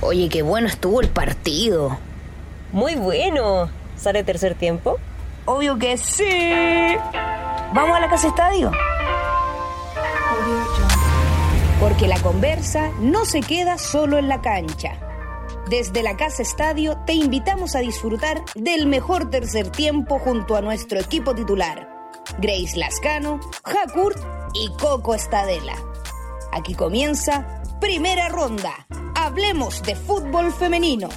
Oye, qué bueno estuvo el partido. Muy bueno. ¿Sale tercer tiempo? Obvio que sí. ¿Vamos a la casa estadio? Porque la conversa no se queda solo en la cancha. Desde la Casa Estadio te invitamos a disfrutar del mejor tercer tiempo junto a nuestro equipo titular, Grace Lascano, Hakurt y Coco Estadela. Aquí comienza Primera Ronda. Hablemos de fútbol femenino.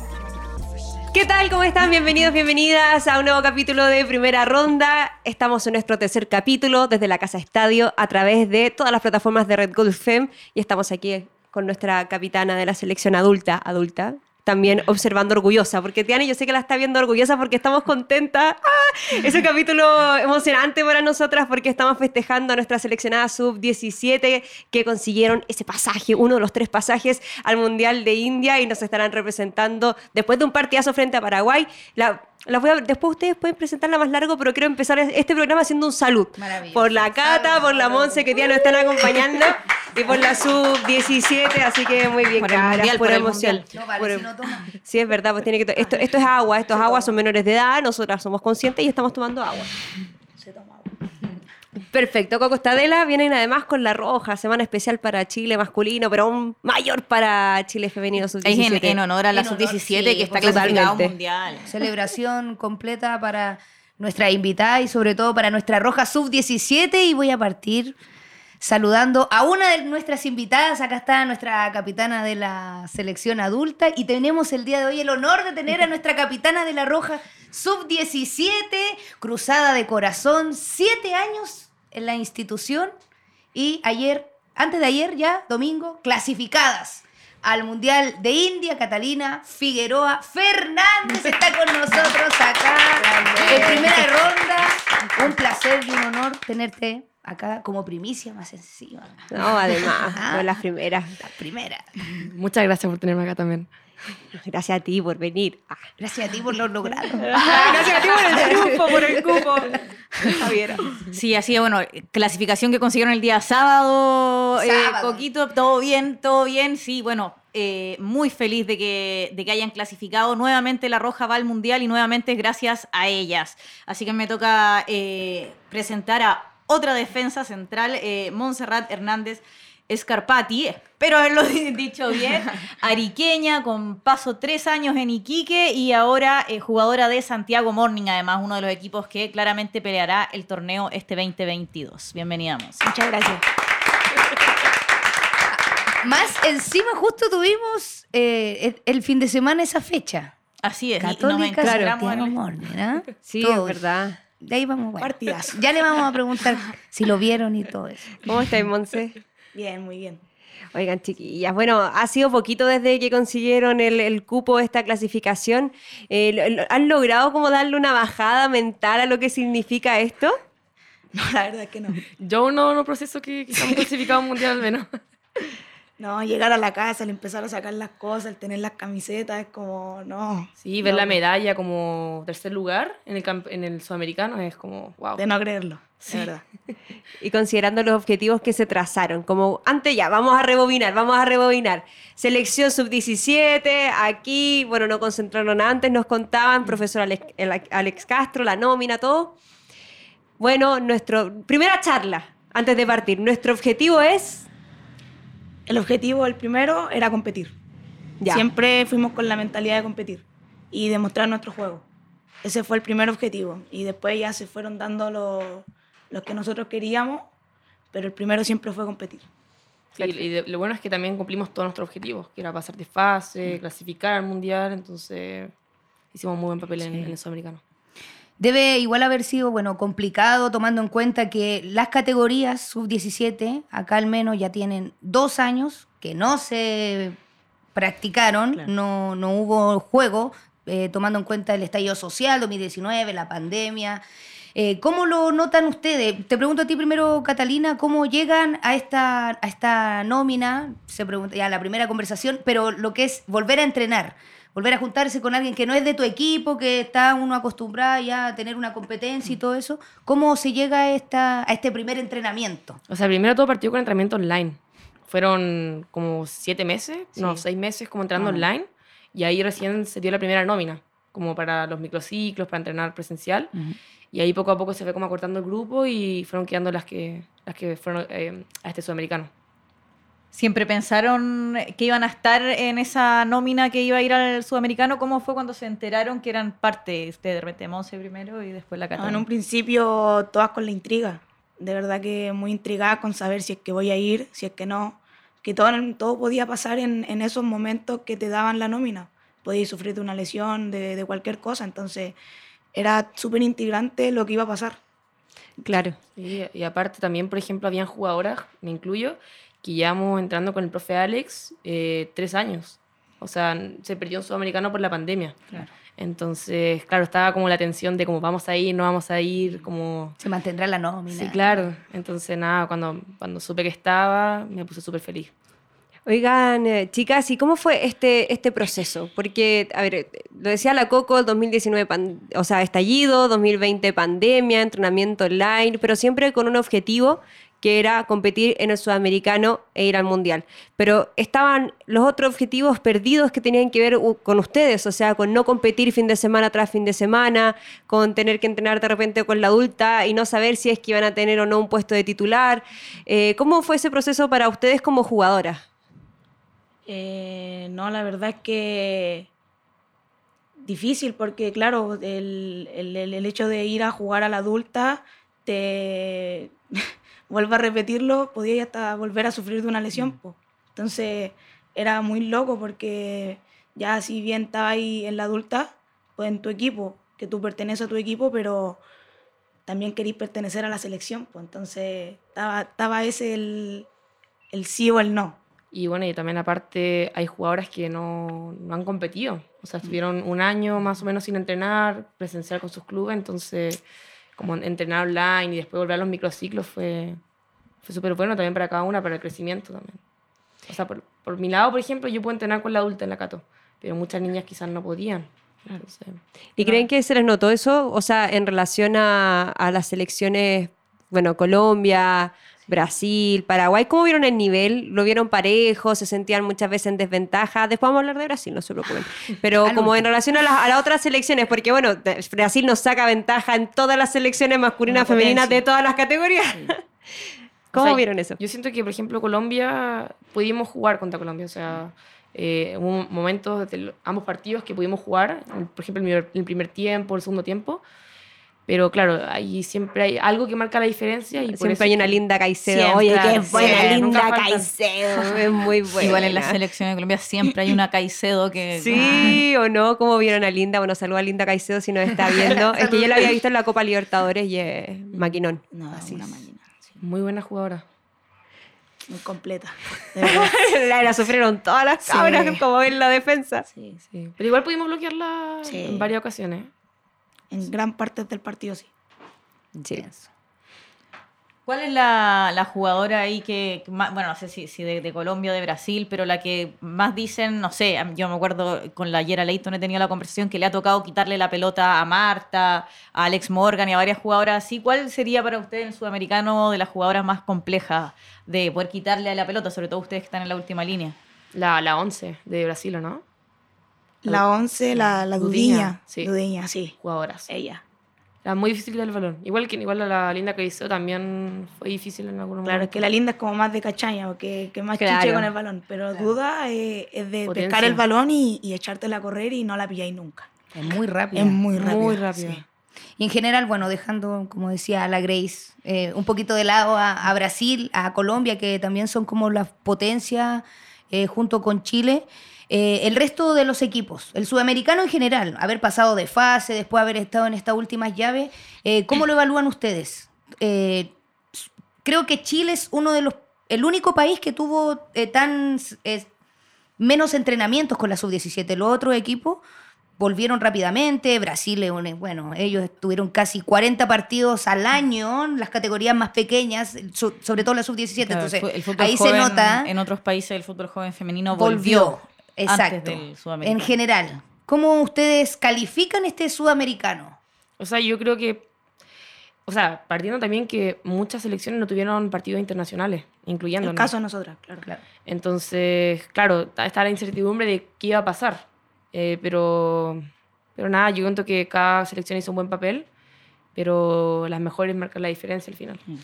¿Qué tal? ¿Cómo están? Bienvenidos, bienvenidas a un nuevo capítulo de Primera Ronda. Estamos en nuestro tercer capítulo desde la Casa Estadio a través de todas las plataformas de Red Gold Fem y estamos aquí con nuestra capitana de la selección adulta, adulta, también observando orgullosa, porque Tiana yo sé que la está viendo orgullosa porque estamos contentas. ¡Ah! Es un capítulo emocionante para nosotras porque estamos festejando a nuestra seleccionada sub-17 que consiguieron ese pasaje, uno de los tres pasajes al Mundial de India y nos estarán representando después de un partidazo frente a Paraguay. La, la voy a, después ustedes pueden presentarla más largo, pero quiero empezar este programa haciendo un salud. Por la Cata, por la Monse que ya nos están acompañando y por la sub-17, así que muy bien, por gracias, por, emoción. No, vale, si no toma. Sí, es verdad, pues tiene que esto, esto es agua, estos aguas son menores de edad, nosotras somos conscientes y estamos tomando agua. Perfecto, Coco Estadela vienen además con la roja, semana especial para Chile masculino, pero aún mayor para Chile femenino sub-17. Es en, honor a la sub-17 sí, que está clasificado mundial. Celebración completa para nuestra invitada y sobre todo para nuestra roja sub-17 y voy a partir saludando a una de nuestras invitadas. Acá está nuestra capitana de la selección adulta y tenemos el día de hoy el honor de tener a nuestra capitana de la Roja Sub-17, cruzada de corazón, siete años en la institución y ayer, antes de ayer ya, domingo, clasificadas al Mundial de India, Catalina Figueroa Fernández está con nosotros acá en primera ronda. Un placer y un honor tenerte acá como primicia más encima. No, además, no las primeras. Las primeras. Muchas gracias por tenerme acá también. Gracias a ti por venir. Ah. Gracias a ti por lo logrado. Ah, gracias a ti por el triunfo, por el cupo. Javier. Sí, así bueno, clasificación que consiguieron el día sábado, eh, sábado. Coquito, todo bien, todo bien. Sí, bueno, eh, muy feliz de que, de que hayan clasificado. Nuevamente la Roja va al Mundial y nuevamente es gracias a ellas. Así que me toca eh, presentar a otra defensa central, eh, Montserrat Hernández Escarpati, espero haberlo dicho bien, ariqueña, con paso tres años en Iquique y ahora eh, jugadora de Santiago Morning, además uno de los equipos que claramente peleará el torneo este 2022. Bienvenida, Muchas gracias. Más encima justo tuvimos eh, el fin de semana esa fecha. Así es. Católica, Santiago Morning, ¿no? Sí, es verdad. De ahí vamos, bueno. Ya le vamos a preguntar si lo vieron y todo eso. ¿Cómo estáis, Monse? Bien, muy bien. Oigan, chiquillas, bueno, ha sido poquito desde que consiguieron el, el cupo de esta clasificación. Eh, ¿Han logrado como darle una bajada mental a lo que significa esto? No, la verdad es que no. Yo no, no proceso que, que estamos clasificados mundial al menos. No, llegar a la casa, el empezar a sacar las cosas, el tener las camisetas, es como, no. Sí, ver la medalla como tercer lugar en el, en el sudamericano es como, wow. De no creerlo, sí. verdad. y considerando los objetivos que se trazaron, como antes ya, vamos a rebobinar, vamos a rebobinar. Selección sub-17, aquí, bueno, no concentraron antes, nos contaban, profesor Alex, Alex Castro, la nómina, todo. Bueno, nuestra primera charla, antes de partir, nuestro objetivo es el objetivo, el primero, era competir. Ya. Siempre fuimos con la mentalidad de competir y demostrar nuestro juego. Ese fue el primer objetivo. Y después ya se fueron dando los, los que nosotros queríamos, pero el primero siempre fue competir. Sí, y de, lo bueno es que también cumplimos todos nuestros objetivos, que era pasar de fase, mm. clasificar al mundial, entonces hicimos muy buen papel sí. en, en el sudamericano. Debe igual haber sido, bueno, complicado tomando en cuenta que las categorías sub-17, acá al menos ya tienen dos años que no se practicaron, claro. no, no hubo juego, eh, tomando en cuenta el estallido social, 2019, la pandemia. Eh, ¿Cómo lo notan ustedes? Te pregunto a ti primero, Catalina, ¿cómo llegan a esta, a esta nómina? Se pregunta ya la primera conversación, pero lo que es volver a entrenar volver a juntarse con alguien que no es de tu equipo, que está uno acostumbrado ya a tener una competencia y todo eso. ¿Cómo se llega a, esta, a este primer entrenamiento? O sea, primero todo partió con entrenamiento online. fueron como siete meses, no, seis meses como entrando online y ahí recién se dio la primera nómina, como para los microciclos, para entrenar presencial. Y ahí poco a poco se fue como acortando el grupo y fueron quedando las que, las que fueron eh, a este sudamericano. ¿Siempre pensaron que iban a estar en esa nómina que iba a ir al sudamericano? ¿Cómo fue cuando se enteraron que eran parte de repente Monse primero y después la Cataluña? en un principio todas con la intriga. De verdad que muy intrigada con saber si es que voy a ir, si es que no. Que todo, todo podía pasar en, en esos momentos que te daban la nómina. Podías sufrir de una lesión, de, de cualquier cosa. Entonces era súper integrante lo que iba a pasar. Claro. y aparte también, por ejemplo, habían jugadoras, me incluyo, que llevamos entrando con el profe Alex eh, tres años. O sea, se perdió un sudamericano por la pandemia. Entonces, claro, estaba como la tensión de cómo vamos a ir, no vamos a ir, como... Se mantendrá la nómina. Sí, claro. Entonces, nada, cuando, cuando supe que estaba, me puse súper feliz. Oigan, eh, chicas, ¿y cómo fue este, este proceso? Porque, a ver, lo decía la Coco, el 2019, o sea, estallido, 2020 pandemia, entrenamiento online, pero siempre con un objetivo que era competir en el sudamericano e ir al mundial. Pero estaban los otros objetivos perdidos que tenían que ver con ustedes, o sea, con no competir fin de semana tras fin de semana, con tener que entrenar de repente con la adulta y no saber si es que iban a tener o no un puesto de titular. Eh, ¿Cómo fue ese proceso para ustedes como jugadoras? Eh, no, la verdad es que difícil porque, claro, el, el hecho de ir a jugar a la adulta te vuelvo a repetirlo, podía hasta volver a sufrir de una lesión. Mm. Entonces era muy loco porque ya si bien estaba ahí en la adulta, pues en tu equipo, que tú perteneces a tu equipo, pero también querís pertenecer a la selección. Pues entonces estaba, estaba ese el, el sí o el no. Y bueno, y también aparte hay jugadoras que no, no, han competido. O sea, estuvieron un año más o menos sin entrenar, presencial con sus clubes, entonces como entrenar online y después volver a los microciclos fue, fue súper bueno también para cada una, para el crecimiento también. O sea, por, por, mi lado, por ejemplo, yo puedo entrenar con la adulta en la Cato, pero muchas niñas quizás no podían. ¿Y creen que se les notó eso? O sea, en relación a, a las selecciones, bueno, Colombia, Brasil, Paraguay, ¿cómo vieron el nivel? ¿Lo vieron parejo? ¿Se sentían muchas veces en desventaja? Después vamos a hablar de Brasil, no se preocupen. Pero como en relación a, las otras selecciones, porque bueno, Brasil nos saca ventaja en todas las selecciones masculinas, femeninas, de todas las categorías. ¿Cómo vieron eso? Yo siento que, por ejemplo, Colombia, pudimos jugar contra Colombia, o sea, eh, hubo momentos de ambos partidos que pudimos jugar, por ejemplo, el el primer tiempo, el segundo tiempo, pero claro, ahí siempre hay algo que marca la diferencia. Y siempre hay una linda Caicedo. Oye, qué buena, linda Caicedo. Es muy buena. Igual en la selección de Colombia siempre hay una Caicedo que. Sí o no, como vieron a Linda. Bueno, saluda a Linda Caicedo si nos está viendo. es que yo la había visto en la Copa Libertadores y es maquinón. No, Así una máquina. Muy buena jugadora. Muy completa. la, la, sufrieron todas las cabras como en la defensa. Sí, sí. Pero igual pudimos bloquearla en varias ocasiones en gran parte del partido sí. Sí. ¿Cuál es la, la, jugadora ahí que, bueno, no sé si, si de, Colombia o de Brasil, pero la que más dicen, no sé, yo me acuerdo con la Yera Leighton he tenido la conversación que le ha tocado quitarle la pelota a Marta, a Alex Morgan y a varias jugadoras así. ¿Cuál sería para usted el sudamericano de las jugadoras más complejas de poder quitarle la pelota, sobre todo ustedes que están en la última línea? La, la 11 de Brasil, ¿o no? La 11, la, la Dudiña. Sí. Dudiña, sí. Jugadoras. Ella. Era muy difícil del balón. Igual que igual la linda que hizo también fue difícil en algunos Claro, es que la linda es como más de cachaña, o que, que más chiche con el balón. Pero duda eh, es de pescar el balón y, y, echártela a correr y no la pilláis nunca. Es muy rápida. Es muy rápida. Muy rápida. Y en general, bueno, dejando, como decía la Grace, eh, un poquito de lado a, a, Brasil, a Colombia, que también son como las potencias eh, junto con Chile. Eh, el resto de los equipos, el sudamericano en general, haber pasado de fase, después haber estado en estas últimas llaves, eh, ¿cómo lo evalúan ustedes? Creo que Chile es uno de los, el único país que tuvo tan menos entrenamientos con la sub-17. Los otros equipos volvieron rápidamente. Brasil, bueno, ellos tuvieron casi 40 partidos al año, las categorías más pequeñas, sobre todo la sub-17. Entonces, ahí se nota. En otros países el fútbol joven femenino volvió. Exacto. En general. ¿Cómo ustedes califican este sudamericano? O sea, yo creo que. o sea, partiendo también que muchas selecciones no tuvieron partidos internacionales, incluyendo. El caso de nosotras, claro. claro. Entonces, claro, está la incertidumbre de qué iba a pasar. Eh, pero, pero nada, yo cuento que cada selección hizo un buen papel, pero las mejores marcan la diferencia al final. Mm.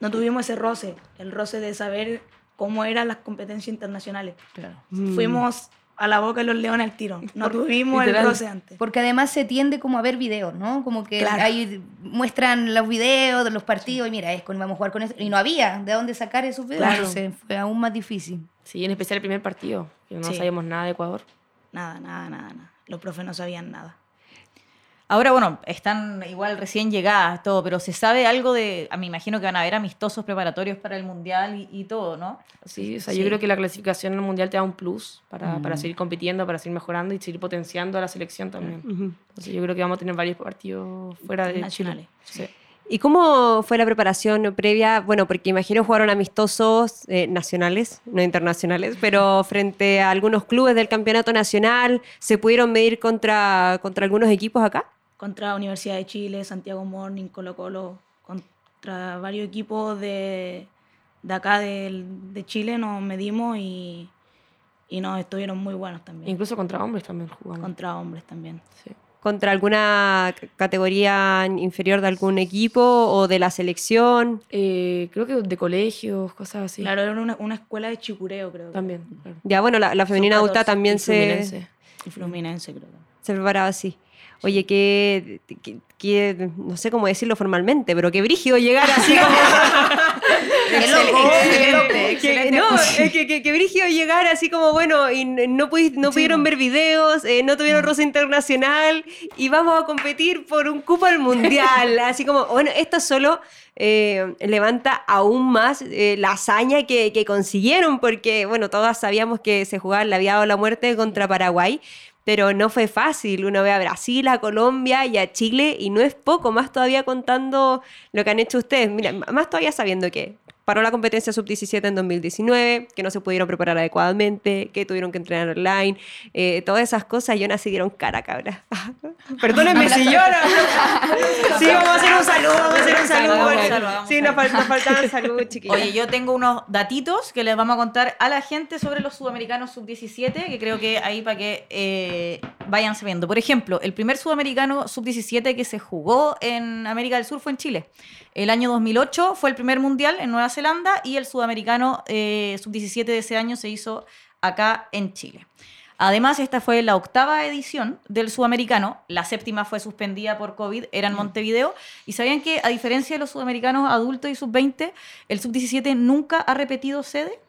No tuvimos ese roce, el roce de saber cómo eran las competencias internacionales. Claro. Fuimos a la boca de los leones al tiro. No tuvimos el roce antes. Porque además se tiende como a ver videos, ¿no? Como que ahí muestran los videos de los partidos y mira, es con, vamos a jugar con eso. Y no había de dónde sacar esos videos. Claro. fue aún más difícil. Sí, en especial el primer partido, que no sabíamos nada de Ecuador. Nada, nada, nada, nada. Los profes no sabían nada. Ahora, bueno, están igual recién llegadas, todo, pero se sabe algo de, me imagino que van a haber amistosos preparatorios para el Mundial y, todo, ¿no? Sí, o sea, yo creo que la clasificación al Mundial te da un plus para, para, mm. seguir compitiendo, para seguir mejorando y seguir potenciando a la selección también. Entonces yo creo que vamos a tener varios partidos fuera de Chile. Sí. ¿Y cómo fue la preparación previa? Bueno, porque imagino jugaron amistosos eh, nacionales, no internacionales, pero frente a algunos clubes del campeonato nacional, ¿se pudieron medir contra, contra algunos equipos acá? contra Universidad de Chile, Santiago Morning, Colo Colo, contra varios equipos de, de acá de, de, Chile nos medimos y, y nos estuvieron muy buenos también. Incluso contra hombres también jugamos. Contra hombres también. Sí. ¿Contra alguna categoría inferior de algún equipo o de la selección? Eh, creo que de colegios, cosas así. Claro, era una, una escuela de chicureo, creo. También. Ya, bueno, la, femenina adulta también se... Y Fluminense, creo. Se preparaba así. Oye, que, no sé cómo decirlo formalmente, pero que brígido llegar así como... excelente, no, que, que, llegar así como, bueno, y no, no pudieron ver videos, eh, no tuvieron rosa internacional y vamos a competir por un cupo al mundial. así como, bueno, esto solo eh, levanta aún más eh, la hazaña que, que consiguieron, porque, bueno, todas sabíamos que se jugaba la vida o la muerte contra Paraguay pero no fue fácil. Uno ve a Brasil, a Colombia y a Chile y no es poco, más todavía contando lo que han hecho ustedes. Mira, más todavía sabiendo que paró la competencia sub-17 en 2019, que no se pudieron preparar adecuadamente, que tuvieron que entrenar online, eh, todas esas cosas, yo nací dieron cara, cabra. Perdónenme si lloro. sí, vamos a hacer un saludo, vamos a hacer un saludo. Sí, nos, nos faltaban saludos, chiquillos. Oye, yo tengo unos datitos que les vamos a contar a la gente sobre los sudamericanos sub-17, que creo que ahí para que eh, vayan sabiendo. Por ejemplo, el primer sudamericano sub-17 que se jugó en América del Sur fue en Chile. El año 2008 fue el primer mundial en Nueva Zelanda y el sudamericano eh, sub-17 de ese año se hizo acá en Chile. Además, esta fue la octava edición del sudamericano, la séptima fue suspendida por COVID, era en mm. Montevideo, y sabían que a diferencia de los sudamericanos adultos y sub-20, el sub-17 nunca ha repetido sede.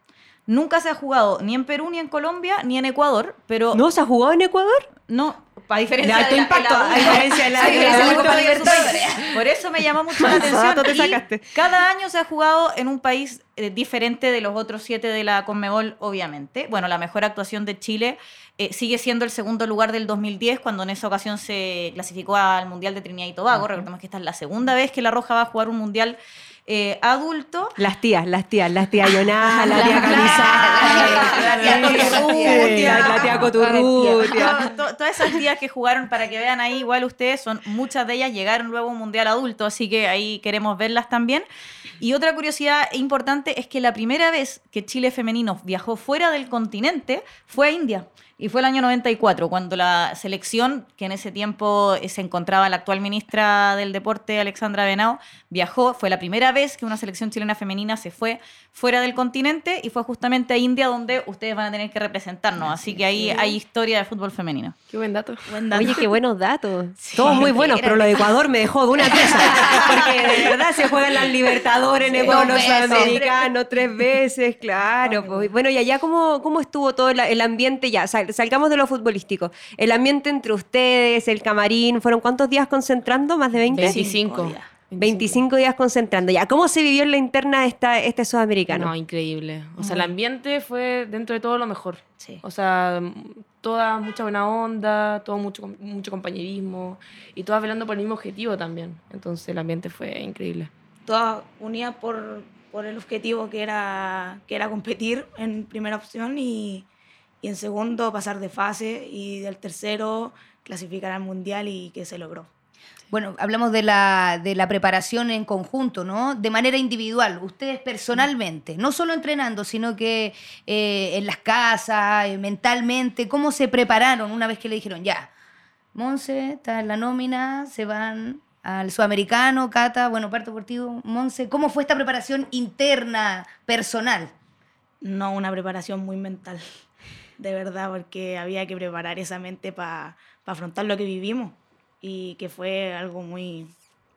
Nunca se ha jugado ni en Perú, ni en Colombia, ni en Ecuador, pero... ¿No se ha jugado en Ecuador? No, a diferencia de alto impacto, a diferencia de la, Por eso me llamó mucho la atención. cada año se ha jugado en un país eh, diferente de los otros siete de la Conmebol, obviamente. Bueno, la mejor actuación de Chile eh, sigue siendo el segundo lugar del 2010, cuando en esa ocasión se clasificó al Mundial de Trinidad y Tobago. Recordemos que esta es la segunda vez que La Roja va a jugar un Mundial eh, adulto. Las tías, las tías, las tías Yoná, la tía Camisada, la tía Coturrutia. Todas esas tías que jugaron, para que vean ahí, igual ustedes, son muchas de ellas llegaron luego a un mundial adulto, así que ahí queremos verlas también. Y otra curiosidad importante es que la primera vez que Chile femenino viajó fuera del continente fue a India. Y fue el año 94, cuando la selección, que en ese tiempo eh, se encontraba la actual ministra del Deporte, Alexandra Benao, viajó. Fue la primera vez que una selección chilena femenina se fue fuera del continente y fue justamente a India donde ustedes van a tener que representarnos. Así que ahí hay historia de fútbol femenino. Qué buen dato. Oye, qué buenos datos. Todos muy buenos, pero lo de Ecuador me dejó de una pieza. Porque de verdad se juegan las Libertadores en Ecuador, los americanos tres veces, claro. Pues. Bueno, y allá, ¿cómo, cómo estuvo todo el, ambiente ya? salgamos de lo futbolístico. El ambiente entre ustedes, el camarín, ¿fueron cuántos días concentrando? ¿Más de 20? 25. Días. 25 días concentrando. Ya, ¿cómo se vivió en la interna esta, este sudamericano? No, increíble. O sea, el ambiente fue dentro de todo lo mejor. Sí. O sea, toda mucha buena onda, todo mucho, mucho compañerismo y todas velando por el mismo objetivo también. Entonces el ambiente fue increíble. Todas unidas por, por el objetivo que era, que era competir en primera opción y, y en segundo pasar de fase y del tercero clasificar al mundial y que se logró. Bueno, hablamos de la, de la preparación en conjunto, ¿no? De manera individual, ustedes personalmente, no solo entrenando, sino que eh, en las casas, eh, mentalmente, ¿cómo se prepararon una vez que le dijeron, ya, Monse está en la nómina, se van al sudamericano, Cata, bueno, parte deportivo, Monse, ¿cómo fue esta preparación interna, personal? No, una preparación muy mental, de verdad, porque había que preparar esa mente para afrontar lo que vivimos y que fue algo muy,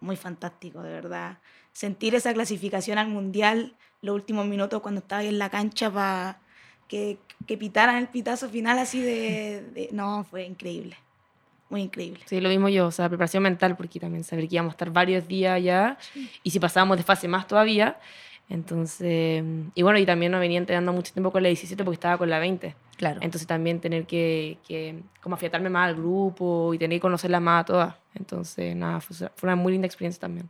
muy fantástico, de verdad. Sentir esa clasificación al mundial los últimos minutos cuando estaba ahí en la cancha para que, que, pitaran el pitazo final así de, No, fue increíble. Muy increíble. Sí, lo mismo yo, o sea, preparación mental, porque también saber que íbamos a estar varios días allá y si pasábamos de fase más todavía. Entonces, y bueno, y también no venía entrenando mucho tiempo con la 17 porque estaba con la 20. Claro. Entonces también tener que, que como afiatarme más al grupo y tener que conocerla más a todas. Entonces, nada, fue, una muy linda experiencia también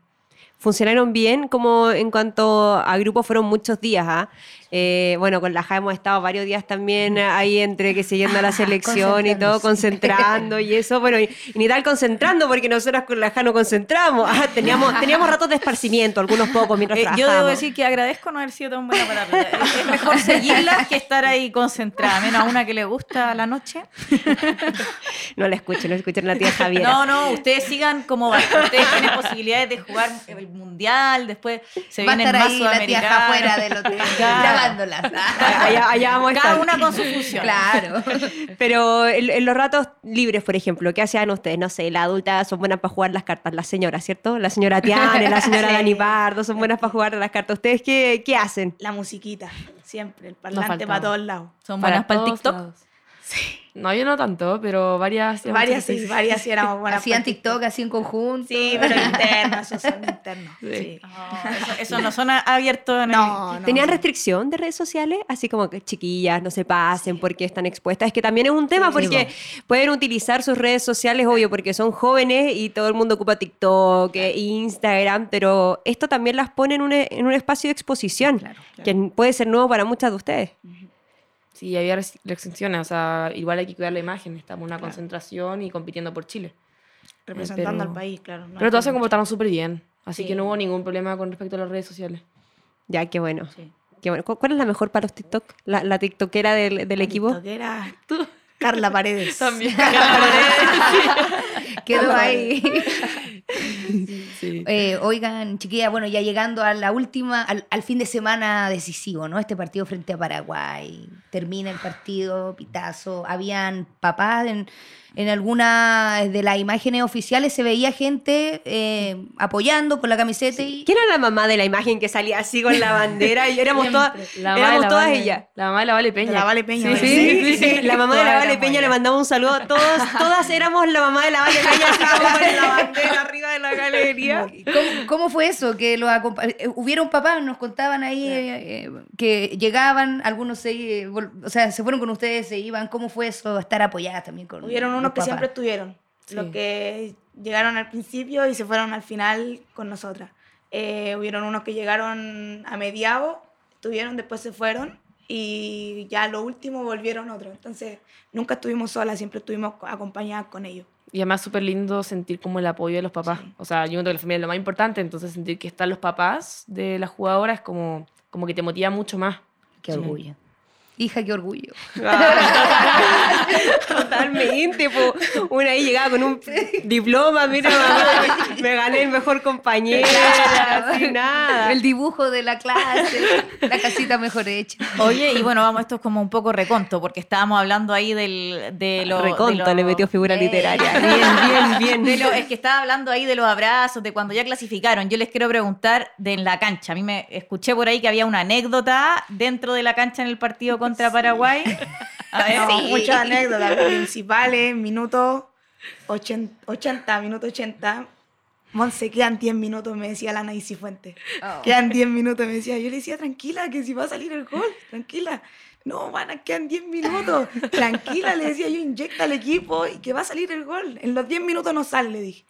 funcionaron bien, como en cuanto a grupo fueron muchos días. ¿ah? Eh, bueno, con la JA hemos estado varios días también ahí entre que siguiendo la selección y todo, concentrando y eso. Bueno, y, ni tal concentrando, porque nosotras con la JA no concentramos. Ah, teníamos, teníamos ratos de esparcimiento, algunos pocos mientras eh, Yo debo decir que agradezco no haber sido tan buena para Es mejor seguirla que estar ahí concentrada, menos a una que le gusta la noche. no la escuchen, no escuchen la tía Javier. No, no, ustedes sigan como Ustedes tienen posibilidades de jugar el mundial, después se Va viene a estar ahí la tía afuera del hotel, grabándolas. allá, allá vamos a Cada una con su función. Claro. Pero en, los ratos libres, por ejemplo, ¿qué hacían ustedes? No sé, las adultas son buenas para jugar las cartas, las señoras, ¿cierto? La señora Tiane, la señora Dani Pardo son buenas para jugar las cartas. ¿Ustedes qué, qué hacen? La musiquita, siempre, el parlante para todos lados. ¿Son buenas para, el TikTok? Sí. No, yo no tanto, pero varias. Varias sí, varias sí éramos buenas. Hacían TikTok así en conjunto. Sí, pero internos, esos son internos. Sí. eso, no son abiertos. No, no, ¿Tenían restricción de redes sociales? Así como que chiquillas, no se pasen porque están expuestas. Es que también es un tema porque pueden utilizar sus redes sociales, obvio, porque son jóvenes y todo el mundo ocupa TikTok, Instagram, pero esto también las pone en un, en un espacio de exposición, que puede ser nuevo para muchas de ustedes. Sí, había restricciones, o sea, igual hay que cuidar la imagen, estamos en una concentración y compitiendo por Chile. Representando al país, claro. pero todos se comportaron súper bien, así que no hubo ningún problema con respecto a las redes sociales. Ya, qué bueno. Qué bueno. ¿Cuál es la mejor para los TikTok? ¿La, la TikTokera del, del la equipo? TikTokera. ¿Tú? Carla Paredes. También. Carla Paredes. Quedó ahí. Eh, oigan, chiquilla, bueno, ya llegando a la última, al, al, fin de semana decisivo, ¿no? Este partido frente a Paraguay. Termina el partido, pitazo. Habían papás en en alguna de las imágenes oficiales se veía gente eh, apoyando con la camiseta. Y... ¿Quién era la mamá de la imagen que salía así con la bandera? Y éramos, todas, éramos todas ellas. La mamá de la Vale Peña. La Vale Peña. Sí, sí, sí, La mamá de la Vale Peña le mandaba un saludo a todos. Todas éramos la mamá de la Vale Peña con la bandera arriba de la galería. ¿Cómo, fue eso? Que lo eh, hubieron papás, nos contaban ahí eh, que llegaban, algunos se, o sea, se fueron con ustedes, se iban. ¿Cómo fue eso? Estar apoyadas también con Hubieron unos que siempre estuvieron. Los que llegaron al principio y se fueron al final con nosotras. Eh, hubieron unos que llegaron a mediados, estuvieron, después se fueron y ya lo último volvieron otros. Entonces, nunca estuvimos solas, siempre estuvimos acompañadas con ellos. Y además súper lindo sentir como el apoyo de los papás. O sea, yo creo que la familia es lo más importante, entonces sentir que están los papás de las jugadoras como, como que te motiva mucho más. Qué orgullo. Hija, qué orgullo. Totalmente. Una ahí llegaba con un diploma, mira, mamá, me gané el mejor compañero, nada. El dibujo de la clase, la casita mejor hecha. Oye, y bueno, vamos, esto es como un poco reconto, porque estábamos hablando ahí del, de lo... Reconto, le metió figura literaria. Bien, bien, bien. es que estaba hablando ahí de los abrazos, de cuando ya clasificaron. Yo les quiero preguntar de en la cancha. A mí me escuché por ahí que había una anécdota dentro de la cancha en el partido contra Paraguay. Muchas anécdotas principales, minuto 80, 80 minuto 80. Monse, quedan 10 minutos, me decía la Naisi Fuente. Oh. Quedan 10 minutos, me decía. Yo le decía, tranquila, que si va a salir el gol, tranquila. No, van quedan 10 minutos. Tranquila, le decía yo, inyecta al equipo y que va a salir el gol. En los 10 minutos no sale, le dije.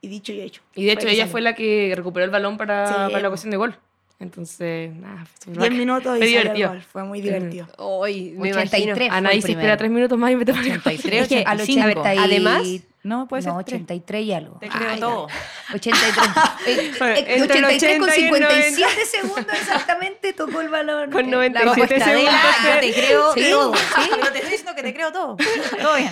Y dicho y hecho. Y de hecho, ella fue la que recuperó el balón para, para la ocasión de gol. Entonces, nada, 10 minutos y divertido. Gol. Fue muy divertido. Hoy, me 83 Ana se espera 3 minutos más y me toca 83, al 85. Además, ¿No? ¿Puede ser No, tres? 83 y algo. Te creo Ay, todo. 83. Eh, eh, Entre el 83 con 80 y el 57 segundos exactamente tocó el balón. Con Eh, 90 la- Siete Estadela, segundos. yo te creo Sí, todo. sí. Pero te estoy diciendo que te creo todo. Todo bien.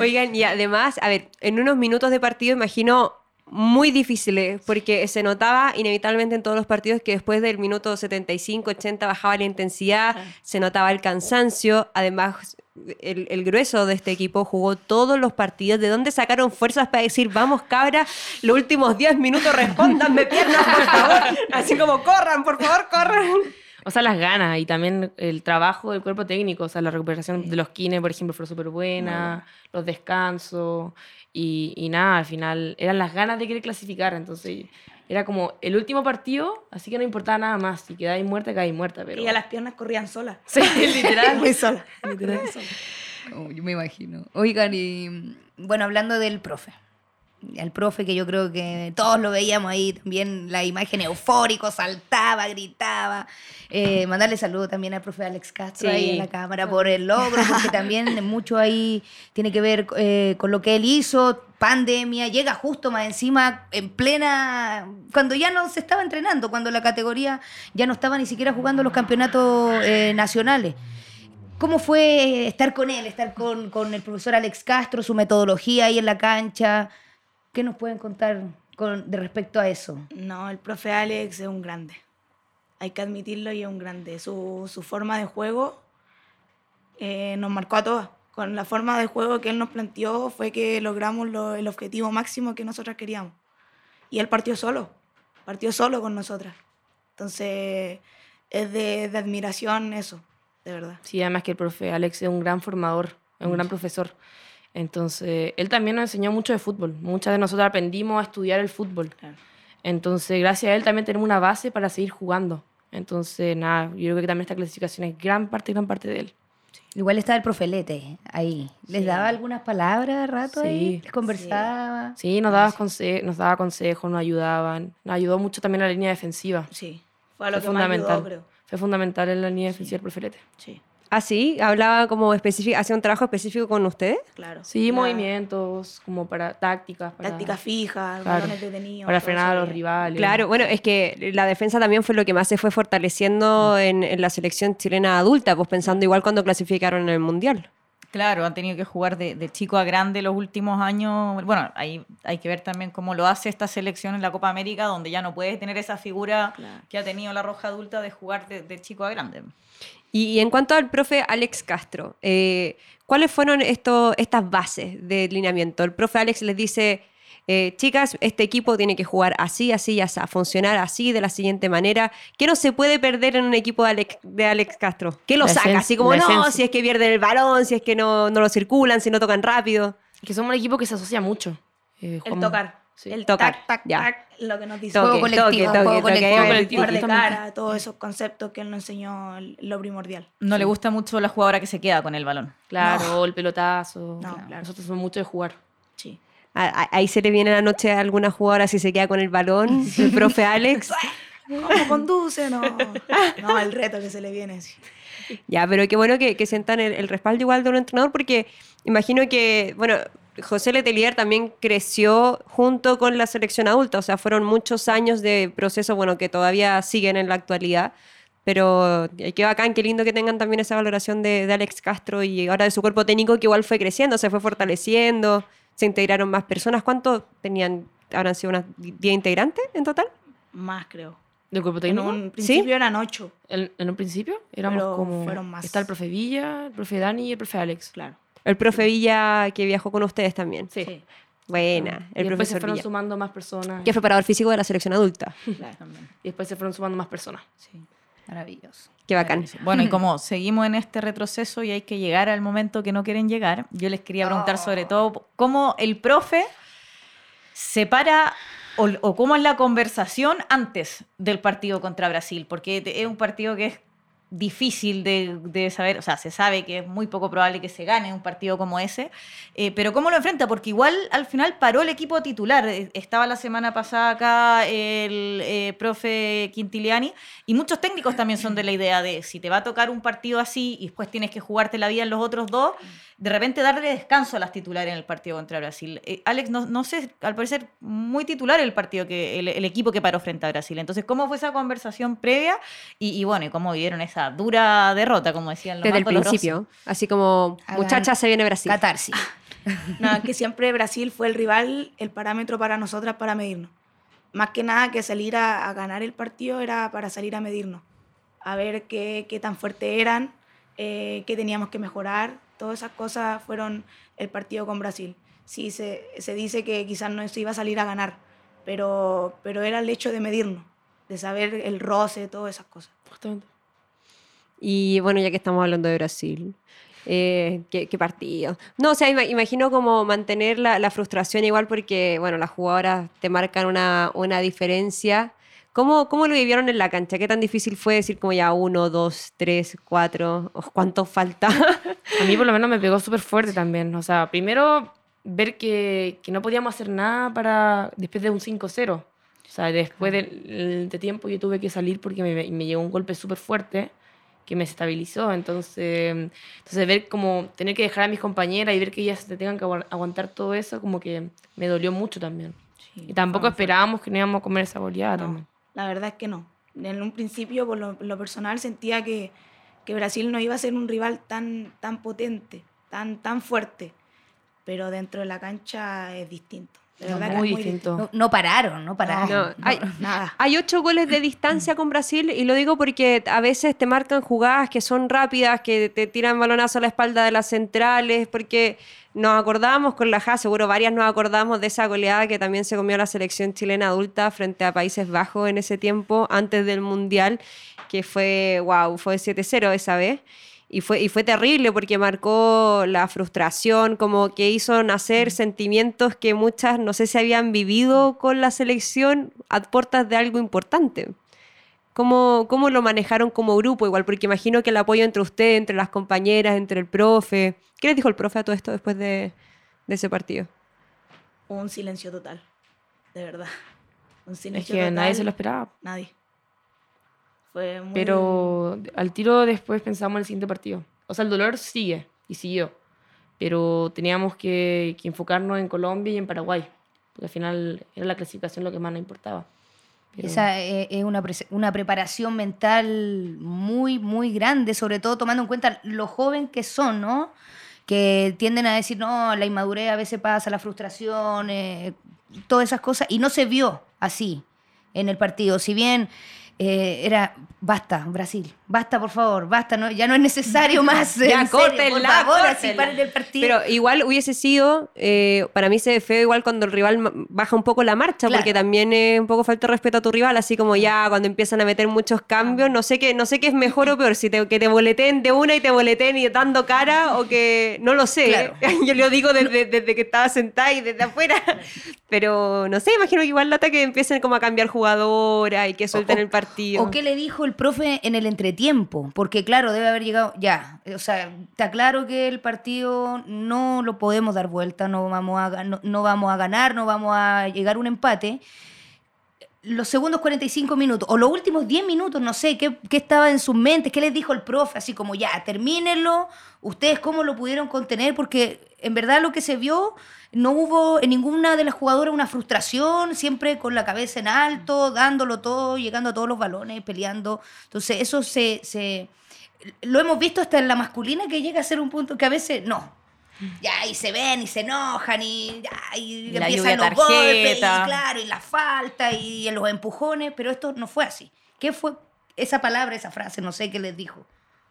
Oigan, y además, a ver, en unos minutos de partido imagino muy difíciles, porque se notaba inevitablemente en todos los partidos que después del minuto 75, 80 bajaba la intensidad, se notaba el cansancio, además el, el grueso de este equipo jugó todos los partidos, ¿de dónde sacaron fuerzas para decir, vamos cabra, los últimos 10 minutos respóndanme piernas, por favor, así como corran, por favor, corran. O sea, las ganas y también el trabajo del cuerpo técnico, o sea, la recuperación de los kines, por ejemplo, fue súper buena, los descansos y, y nada, al final eran las ganas de querer clasificar, entonces era como el último partido, así que no importaba nada más, si quedáis muerta, quedáis muerta, pero... Y ya las piernas corrían solas. Sí, literal. Muy solas. Literal. Oh, yo me imagino. Oigan, y bueno, hablando del profe. El profe que yo creo que todos lo veíamos ahí también, la imagen eufórico, saltaba, gritaba. Eh, mandarle saludo también al profe Alex Castro ahí en la cámara por el logro, porque también mucho ahí tiene que ver eh, con lo que él hizo, pandemia, llega justo más encima en plena, cuando ya no se estaba entrenando, cuando la categoría ya no estaba ni siquiera jugando los campeonatos eh, nacionales. ¿Cómo fue estar con él, estar con, con el profesor Alex Castro, su metodología ahí en la cancha? ¿Qué nos pueden contar con, de respecto a eso? No, el profe Alex es un grande. Hay que admitirlo y es un grande. Su, su forma de juego eh, nos marcó a todas. Con la forma de juego que él nos planteó fue que logramos lo- el objetivo máximo que nosotras queríamos. Y él partió solo, partió solo con nosotras. Entonces es de, de admiración eso, de verdad. Sí, además que el profe Alex es un gran formador, es un gran profesor. Entonces, él también nos enseñó mucho de fútbol. Muchas de nosotros aprendimos a estudiar el fútbol. Claro. Entonces, gracias a él también tenemos una base para seguir jugando. Entonces, nada, yo creo que también esta clasificación es gran parte, gran parte de él. Igual estaba el profe Lete ahí. ¿Les Sí. daba algunas palabras de rato ahí? Sí. ¿Les conversaba? Sí, nos daba, conse- nos daba consejos, nos ayudaban. Nos ayudó mucho también a la línea defensiva. Sí, fue a lo Fue que más fundamental. ayudó, creo. Fue fundamental en la línea defensiva del profe Lete. Sí, ¿Ah, sí? ¿Hablaba como específico, hacía un trabajo específico con ustedes? claro. Sí, movimientos, como para tácticas. Para, Tácticas fijas, Claro. para frenar a los rivales. Claro, bueno, es que la defensa también fue lo que más se fue fortaleciendo en, en la selección chilena adulta, pues pensando igual cuando clasificaron en el Mundial. Claro, han tenido que jugar de, de chico a grande los últimos años. Bueno, ahí hay que ver también cómo lo hace esta selección en la Copa América, donde ya no puedes tener esa figura que ha tenido la Roja Adulta de jugar de, de chico a grande. Y, y en cuanto al profe Alex Castro, eh, ¿cuáles fueron esto, estas bases de lineamiento? El profe Alex les dice, eh, chicas, este equipo tiene que jugar así, así, así, funcionar así, de la siguiente manera. ¿Qué no se puede perder en un equipo de Alex, de Alex Castro? ¿Qué lo La saca? Así como, no, esencia. si es que pierden el balón, si es que no, no lo circulan, si no tocan rápido. Que somos un equipo que se asocia mucho. Eh, El tocar. Sí. El Tocar, tac, tac, ya. tac, lo que nos dice. Toque, Juego colectivo, toque, juego toque, colectivo. toque. colectivo. Jugar de justamente. cara, todos esos conceptos que él nos enseñó, lo primordial. No le gusta mucho la jugadora que se queda con el balón. Claro, el pelotazo. No, Claro. claro. Nosotros somos mucho de jugar. Sí. A- a- Ahí se le viene a la noche a alguna jugadora si se queda con el balón, el profe Alex. ¿Cómo conduce? No. No, el reto que se le viene. sí. Ya, pero qué bueno que, que sientan el, el respaldo igual de un entrenador, porque imagino que, bueno, José Letelier también creció junto con la selección adulta, o sea, fueron muchos años de proceso, bueno, que todavía siguen en la actualidad, pero eh, qué bacán, qué lindo que tengan también esa valoración de, de Alex Castro y ahora de su cuerpo técnico que igual fue creciendo, se fue fortaleciendo, se integraron más personas. ¿Cuántos tenían? ¿Habrán sido unas 10 integrantes en total? Más, creo. ¿Del cuerpo En técnico? un principio eran ocho. En, en un principio éramos Pero como... fueron más. Está el profe Villa, el profe Dani y el profe Alex. Claro. El profe Villa que viajó con ustedes también. Sí. Sí. Buena, y el después se fueron Villa. sumando más personas. Que es preparador físico de la selección adulta. Claro. Y después se fueron sumando más personas. Sí. Maravilloso. Qué bacán. Bueno, y como seguimos en este retroceso y hay que llegar al momento que no quieren llegar, yo les quería preguntar sobre todo cómo el profe separa o, o cómo es la conversación antes del partido contra Brasil, porque es un partido que es difícil de, saber, o sea, se sabe que es muy poco probable que se gane un partido como ese, eh, pero ¿cómo lo enfrenta? Porque igual al final paró el equipo titular. Eh, estaba la semana pasada acá el eh, profe Quintiliani y muchos técnicos también son de la idea de si te va a tocar un partido así y después tienes que jugarte la vida en los otros dos, de repente darle descanso a las titulares en el partido contra Brasil. Alex, no, no, sé, al parecer muy titular el partido, que el, equipo que paró frente a Brasil. Entonces, ¿cómo fue esa conversación previa? Y, y bueno, ¿cómo vieron esa dura derrota, como decían los Desde el principio, así como muchachas se viene Brasil. Catarsis. no, que siempre Brasil fue el rival, el parámetro para nosotras para medirnos. Más que nada que salir a, ganar el partido era para salir a medirnos, a ver qué, qué tan fuertes eran, eh, qué teníamos que mejorar. Todas esas cosas fueron el partido con Brasil. Sí, se, se dice que quizás no se iba a salir a ganar, pero, pero era el hecho de medirnos, de saber el roce, todas esas cosas. Justamente. Y bueno, ya que estamos hablando de Brasil, eh, ¿qué, partido. No, o sea, imagino como mantener la, frustración igual porque, bueno, las jugadoras te marcan una, una diferencia. ¿Cómo, ¿Cómo, lo vivieron en la cancha? ¿Qué tan difícil fue decir como ya uno, dos, tres, cuatro? ¿Cuánto falta? A mí por lo menos me pegó súper fuerte también. O sea, primero ver que, que, no podíamos hacer nada para después de un 5-0. O sea, después de, de, tiempo yo tuve que salir porque me, me llegó un golpe súper fuerte que me estabilizó. Entonces, entonces ver como tener que dejar a mis compañeras y ver que ellas te tengan que aguantar todo eso, como que me dolió mucho también. y tampoco esperábamos que no íbamos a comer esa goleada también. La verdad es que no. En un principio, por lo, personal, sentía que, que, Brasil no iba a ser un rival tan, tan potente, tan, tan fuerte. Pero dentro de la cancha es distinto muy, distinto. No, pararon, no pararon. hay, nada. hay ocho goles de distancia con Brasil y lo digo porque a veces te marcan jugadas que son rápidas, que te tiran balonazo a la espalda de las centrales, porque nos acordamos con la JA, seguro varias nos acordamos de esa goleada que también se comió la selección chilena adulta frente a Países Bajos en ese tiempo, antes del Mundial, que fue, wow, fue 7-0 esa vez. Y fue, y fue terrible porque marcó la frustración, como que hizo nacer sentimientos que muchas no sé si habían vivido con la selección a puertas de algo importante. ¿Cómo, ¿Cómo lo manejaron como grupo igual? Porque imagino que el apoyo entre usted, entre las compañeras, entre el profe. ¿Qué les dijo el profe a todo esto después de, de ese partido? Un silencio total, de verdad. Un silencio es que nadie se lo esperaba. Nadie. Pero al tiro después pensamos en el siguiente partido. O sea, el dolor sigue y siguió. Pero teníamos que, enfocarnos en Colombia y en Paraguay. Porque al final era la clasificación lo que más nos importaba. Esa eh, es una, una preparación mental muy, muy grande, sobre todo tomando en cuenta lo joven que son, ¿no? Que tienden a decir, no, la inmadurez a veces pasa, la frustración, eh, todas esas cosas. Y no se vio así en el partido. Si bien eh, era, basta, Brasil, basta por favor, basta, no, ya no es necesario más. ya, córtenla, el partido. Pero igual hubiese sido, eh, para mí se ve feo igual cuando el rival baja un poco la marcha, porque también es un poco falta de respeto a tu rival, así como ya cuando empiezan a meter muchos cambios, no sé qué, no sé qué es mejor o peor, si te, que te boleten de una y te boleten y dando cara, o que, no lo sé, yo lo digo desde, desde, que estaba sentada y desde afuera, pero no sé, imagino que igual lata que empiecen como a cambiar jugadora y que suelten el partido. ¿O qué le dijo el profe en el entretiempo? Porque claro, debe haber llegado, ya, o sea, está claro que el partido no lo podemos dar vuelta, no vamos a, no, vamos a ganar, no vamos a llegar a un empate los segundos 45 minutos o los últimos 10 minutos, no sé, ¿qué, ¿qué, estaba en sus mentes? ¿Qué les dijo el profe? Así como, ya, termínenlo, ustedes cómo lo pudieron contener, porque en verdad lo que se vio no hubo en ninguna de las jugadoras una frustración, siempre con la cabeza en alto, dándolo todo, llegando a todos los balones, peleando. Entonces, eso se, se lo hemos visto hasta en la masculina que llega a ser un punto que a veces no. Ya, y se ven y se enojan y, ya, y empiezan los golpes, y claro, y la falta y los empujones, pero esto no fue así. ¿Qué fue esa palabra, esa frase? No sé qué les dijo.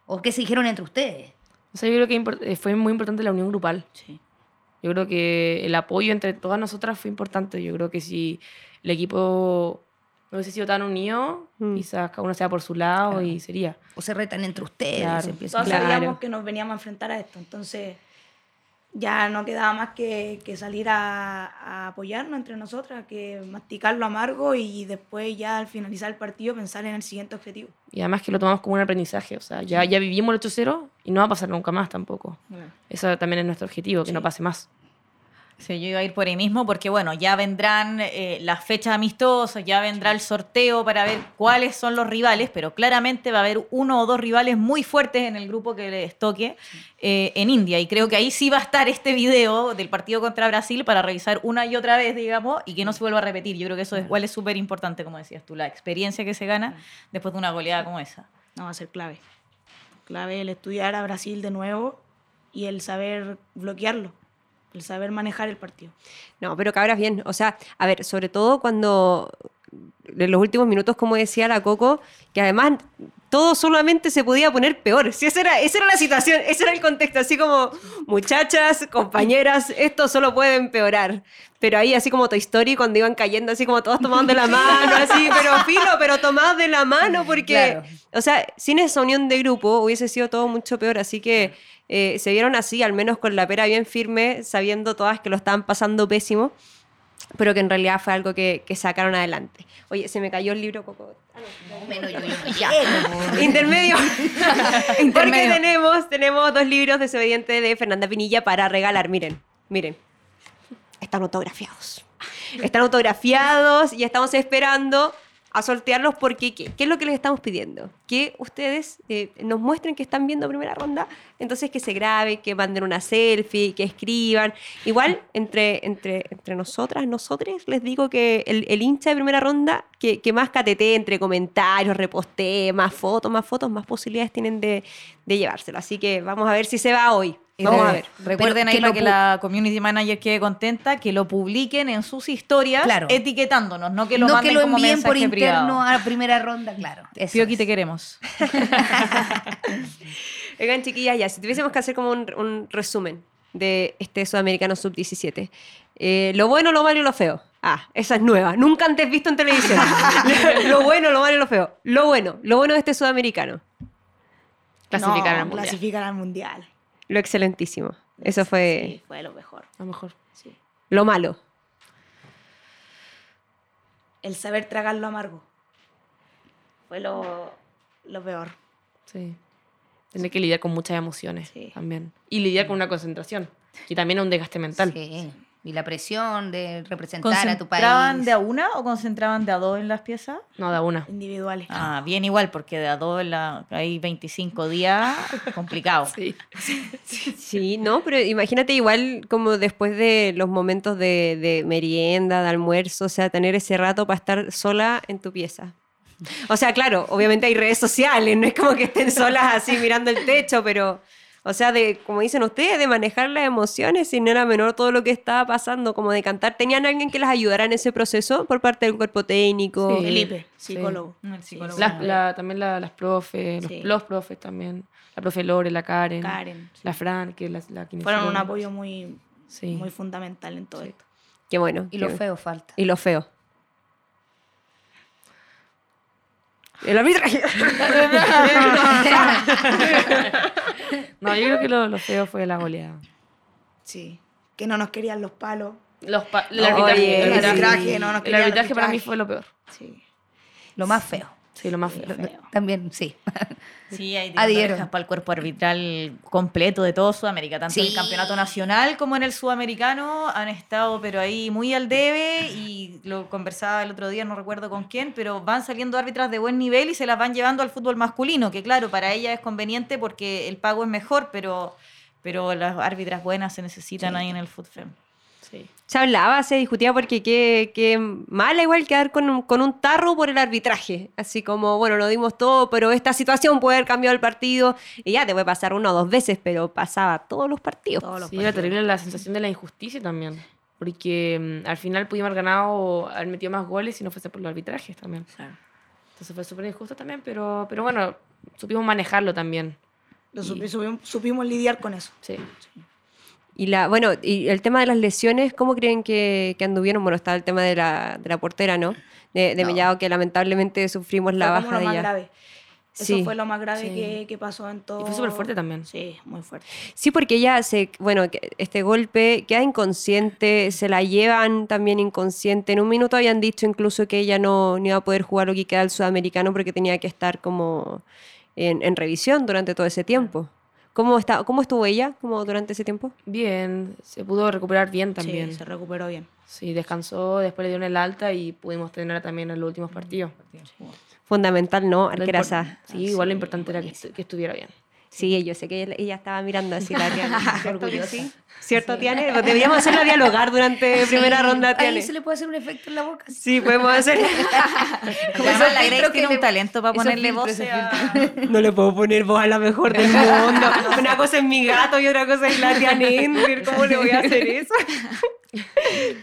¿O qué se dijeron entre ustedes? O sea, yo creo que fue muy importante la unión grupal. Sí. Yo creo que el apoyo entre todas nosotras fue importante. Yo creo que si el equipo no hubiese sido tan unido, mm. quizás cada uno sea por su lado y sería. O se retan entre ustedes. Claro. Todos sabíamos que nos veníamos a enfrentar a esto, entonces ya no quedaba más que, que salir a, a, apoyarnos entre nosotras, que masticar lo amargo y después ya al finalizar el partido pensar en el siguiente objetivo. Y además que lo tomamos como un aprendizaje, o sea, ya, ya vivimos el 8-0 y no va a pasar nunca más tampoco. Bueno. Eso también es nuestro objetivo, que sí. no pase más. Sí, yo iba a ir por ahí mismo porque, bueno, ya vendrán eh, las fechas amistosas, ya vendrá el sorteo para ver cuáles son los rivales, pero claramente va a haber uno o dos rivales muy fuertes en el grupo que les toque eh, en India. Y creo que ahí sí va a estar este video del partido contra Brasil para revisar una y otra vez, digamos, y que no se vuelva a repetir. Yo creo que eso igual es súper importante, como decías tú, la experiencia que se gana después de una goleada como esa. No, va a ser clave. Clave el estudiar a Brasil de nuevo y el saber bloquearlo el saber manejar el partido. No, pero cabras bien. O sea, a ver, sobre todo cuando en los últimos minutos, como decía la Coco, que además todo solamente se podía poner peor. Si esa era, esa era la situación, ese era el contexto, así como muchachas, compañeras, esto solo puede empeorar. Pero ahí así como Toy Story, cuando iban cayendo, así como todos tomados de la mano, así, pero filo, pero tomados de la mano, porque, claro. o sea, sin esa unión de grupo hubiese sido todo mucho peor, así que eh, se vieron así, al menos con la pera bien firme, sabiendo todas que lo estaban pasando pésimo, pero que en realidad fue algo que, que sacaron adelante. Oye, se me cayó el libro Coco. Ah, no, menos yo, yo, ya. Intermedio. Porque tenemos, tenemos dos libros desobediente de Fernanda Pinilla para regalar. Miren, miren. Están autografiados. Están autografiados y estamos esperando a sortearlos porque ¿qué, ¿qué, es lo que les estamos pidiendo? Que ustedes eh, nos muestren que están viendo primera ronda, entonces que se graben, que manden una selfie, que escriban. Igual, entre, entre, entre nosotras, nosotros, les digo que el, hincha de primera ronda, que, que más catete entre comentarios, repostee, más fotos, más fotos, más posibilidades tienen de, de llevárselo. Así que vamos a ver si se va hoy. Vamos a ver. Recuerden ahí que para que la community manager quede contenta, que lo publiquen en sus historias claro. etiquetándonos, no que lo no manden que lo como envíen por mensaje interno privado. a la primera ronda, claro. Eso Pioqui, te queremos. Oigan, chiquillas, ya, si tuviésemos que hacer como un, un resumen de este Sudamericano Sub-17. Eh, lo bueno, lo malo y lo feo. Ah, esa es nueva. Nunca antes visto en televisión. lo bueno, lo malo y lo feo. Lo bueno, lo bueno de este Sudamericano. Clasificar no, al mundial. Clasificar al mundial. Lo excelentísimo. Eso fue Sí, fue lo mejor. Lo mejor. Sí. lo malo. El saber tragar lo amargo. Fue lo, lo peor. Sí. Tener que lidiar con muchas emociones Sí. también. Y lidiar con una concentración. Y también un desgaste mental. Sí. Y la presión de representar a tu país. ¿Concentraban de a una o concentraban de a dos en las piezas? No, da una. Individuales. Ah, bien igual, porque de a dos en la, hay 25 días, complicado. Sí. Sí, no, pero imagínate igual como después de los momentos de, de merienda, de almuerzo, o sea, tener ese rato para estar sola en tu pieza. O sea, claro, obviamente hay redes sociales, no es como que estén solas así mirando el techo, pero, o sea, de, como dicen ustedes, de manejar las emociones, sin era menor todo lo que estaba pasando, como de cantar. ¿Tenían alguien que las ayudara en ese proceso por parte del cuerpo técnico? Sí. Felipe, psicólogo. El psicólogo. La- la- también la- las profes, los, Sí. los profes también. La profe Lore, la Karen. Karen. sí. La Fran, que es la, la Fueron un apoyo muy, Sí. muy fundamental en todo Sí. esto. Qué bueno. Y lo feo falta. Y lo feo. El arbitraje. No, yo creo que lo, lo feo fue la goleada. Sí. Que no nos querían los palos. Los pa- el arbitraje, el el arbitraje, arbitraje, no nos el arbitraje para mí fue lo peor. Sí. Lo más feo. Sí, lo más feo. También, sí. Sí, hay Adhiero. para el cuerpo arbitral completo de todo Sudamérica, tanto en Sí. el campeonato nacional como en el sudamericano han estado pero ahí muy al debe y lo conversaba el otro día, no recuerdo con quién, pero van saliendo árbitras de buen nivel y se las van llevando al fútbol masculino, que claro, para ella es conveniente porque el pago es mejor, pero, pero las árbitras buenas se necesitan ahí en el fútbol. Sí. Se hablaba, se discutía porque qué, qué mala igual quedar con con un tarro por el arbitraje. Así como, bueno, lo dimos todo, pero esta situación puede haber cambiado el partido. Y ya te puede pasar una o dos veces, pero pasaba todos los partidos. Todos los Sí, era terrible la sensación de la injusticia también. Porque mm, al final pudimos haber ganado o haber metido más goles si no fuese por los arbitrajes también. Entonces fue súper injusto también, pero, pero bueno, supimos manejarlo también. Lo supi- supimos, supimos lidiar con eso. Sí. Y la, bueno, y el tema de las lesiones, ¿cómo creen que, que anduvieron? Bueno, está el tema de la, de la portera, ¿no? De, de No. Mellado, que lamentablemente sufrimos la Fue como baja lo de más ella. grave. Eso fue lo más grave que, pasó en todo. Y fue súper fuerte también. Sí, muy fuerte. Sí, porque ella se, bueno, este golpe queda inconsciente, se la llevan también inconsciente. En un minuto habían dicho incluso que ella no, iba a poder jugar lo que queda el sudamericano porque tenía que estar como en, revisión durante todo ese tiempo. ¿Cómo, está, ¿Cómo estuvo ella como durante ese tiempo? Bien, se pudo recuperar bien también. Sí, se recuperó bien. Sí, descansó, después le dieron el alta y pudimos tenerla también en los últimos partidos fundamental, ¿no? Arqueraza. Sí, igual lo importante era que, estuviera bien. Sí, yo sé que ella, estaba mirando así la Tiane. ¿Cierto, sí? ¿Cierto, Tiane? Deberíamos hacerla dialogar durante primera ronda, Tiane. Ahí se le puede hacer un efecto en la boca. Sí, podemos hacer. Como la Grace tiene un talento para ponerle voz No le puedo poner voz a la mejor del mundo. Una cosa es mi gato y otra cosa es la Tiane. ¿Cómo le voy a hacer eso?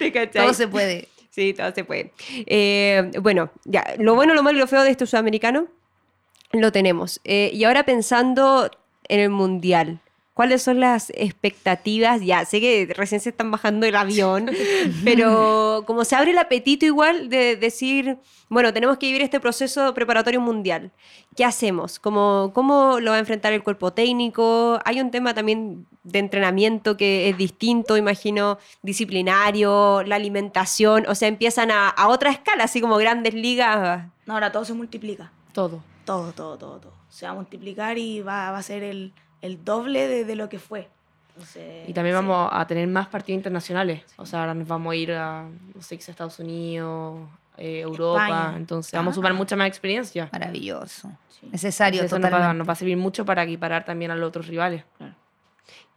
¿Te cachai? Todo se puede. Sí, todo se puede. Eh, bueno, ya, lo bueno, lo malo y lo feo de este sudamericano lo tenemos. Eh, y ahora pensando en el mundial, ¿cuáles son las expectativas? Ya, sé que recién se están bajando el avión, pero como se abre el apetito igual de decir, bueno, tenemos que vivir este proceso preparatorio mundial. ¿Qué hacemos? ¿Cómo, ¿Cómo lo va a enfrentar el cuerpo técnico? Hay un tema también de entrenamiento que es distinto, imagino, disciplinario, la alimentación, o sea, empiezan a, otra escala, así como grandes ligas. No, ahora todo se multiplica. Todo. Todo, todo, todo, todo. Se va a multiplicar y va, a ser el, doble de, lo que fue. y también vamos a tener más partidos internacionales. O sea, ahora nos vamos a ir a, no sé, a Estados Unidos, eh, Europa. Entonces vamos a sumar mucha más experiencia. Maravilloso. Necesario. Eso nos va, nos va, a servir mucho para equiparar también a los otros rivales. Claro.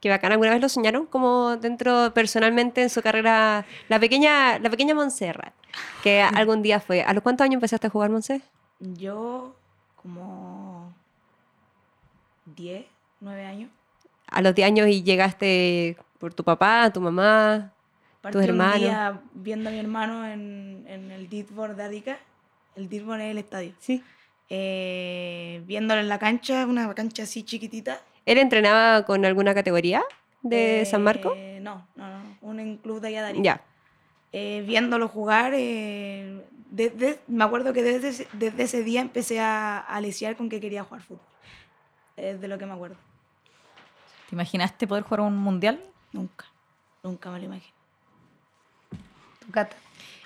Qué bacán, ¿alguna vez lo soñaron? Como dentro, personalmente, en su carrera, la pequeña, la pequeña Montserrat, que algún día fue. ¿A los cuántos años empezaste a jugar, Montse? Yo, como 10, 9 años. A los 10 años y llegaste por tu papá, tu mamá, tus hermanos. Un día viendo a mi hermano en, en el Ditbor de Arica. El Ditbor es el estadio. Sí. Eh, viéndolo en la cancha, una cancha así chiquitita ¿Él entrenaba con alguna categoría de San Marco? Eh, no, no, no, un club de allá de Ya. Eh, viéndolo jugar, eh, me acuerdo que desde, desde ese día empecé a, a con que quería jugar fútbol. Es de lo que me acuerdo. ¿Te imaginaste poder jugar un mundial? Nunca, nunca me lo imaginé. ¿Tu cata?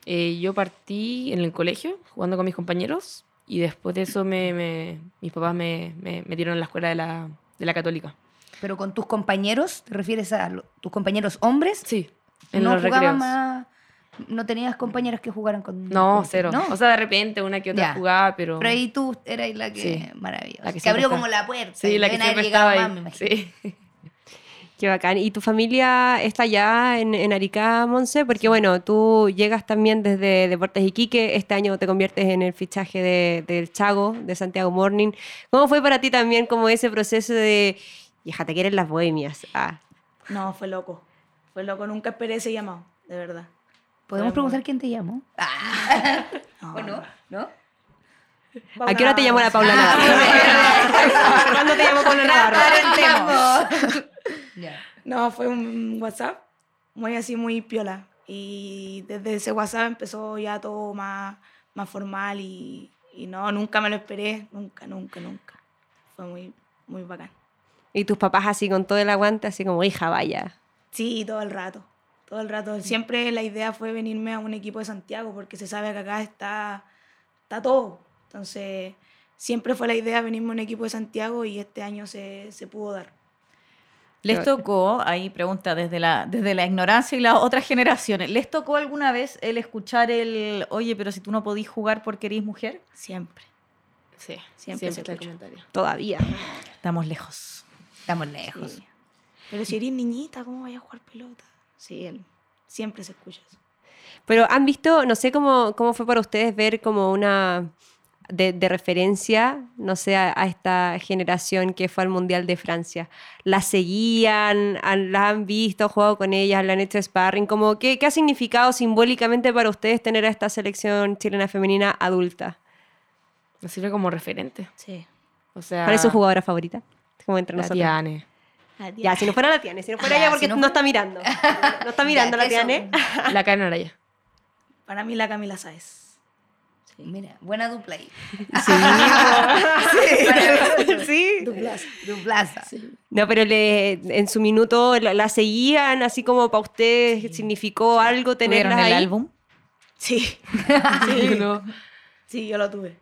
yo partí en el colegio jugando con mis compañeros y después de eso me, mis papás me, me metieron en la escuela de la, de la católica. ¿Pero con tus compañeros? ¿Te refieres a tus compañeros hombres? Sí, en ¿No los jugaban más? ¿No tenías compañeras que jugaran con.? No, cero. O sea, de repente una que otra jugaba, pero. Pero ahí tú eras la que. Maravillosa. La que, abrió como la puerta. Sí, la que siempre estaba ahí. sí. Qué bacán. ¿Y tu familia está ya en, en Arica, Monse? Porque bueno, tú llegas también desde Deportes Iquique, este año te conviertes en el fichaje de, del Chago, de Santiago Morning. ¿Cómo fue para ti también como ese proceso de, hija, te quieren las bohemias? Ah. No, fue loco. Fue loco, nunca esperé ese llamado, de verdad. ¿Podemos preguntar quién te llamó? ¿O no? ¿No? ¿A qué hora te llamó la Paula Navarro? ¿Cuándo te llamó Paula Navarro? No, fue un WhatsApp muy así, muy piola. Y desde ese WhatsApp empezó ya todo más, más formal y, y no, nunca me lo esperé, nunca, nunca, nunca. Fue muy, muy bacán. ¿Y tus papás así con todo el aguante, así como hija, vaya? Sí, todo el rato, todo el rato. Siempre la idea fue venirme a un equipo de Santiago porque se sabe que acá está, está todo. Entonces, siempre fue la idea venirme a un equipo de Santiago y este año se, se pudo dar. ¿Les tocó, ahí pregunta desde la, desde la ignorancia y las otras generaciones, ¿les tocó alguna vez el escuchar el, oye, pero si tú no podís jugar porque eres mujer? Siempre. Sí, siempre, siempre el comentario. Todavía. Estamos lejos. Estamos lejos. Pero si eres niñita, ¿cómo vayas a jugar pelota? Sí, siempre se escucha eso. Pero han visto, no sé cómo, cómo fue para ustedes ver como una de, referencia, no sé, a, esta generación que fue al Mundial de Francia? ¿La seguían? ¿La han visto, jugado con ellas? ¿La han hecho sparring? Como, ¿qué, ¿Qué ha significado simbólicamente para ustedes tener a esta selección chilena femenina adulta? Nos sirve como referente. Sí. O sea, ¿Cuál es su jugadora favorita? Como entre nosotros. Ya, si no fuera la Tiane, si no fuera ella porque no, está mirando. No está mirando la Tiane. La Karen Araya. Para mí la Camila Sáez. Mira, buena dupla ahí. Sí, sí. Duplaza. Duplaza. No, pero le, en su minuto la, la seguían, así como para ustedes significó algo tenerlas ¿Tuvieron el ahí. álbum? Sí, Sí, no. sí, yo lo tuve.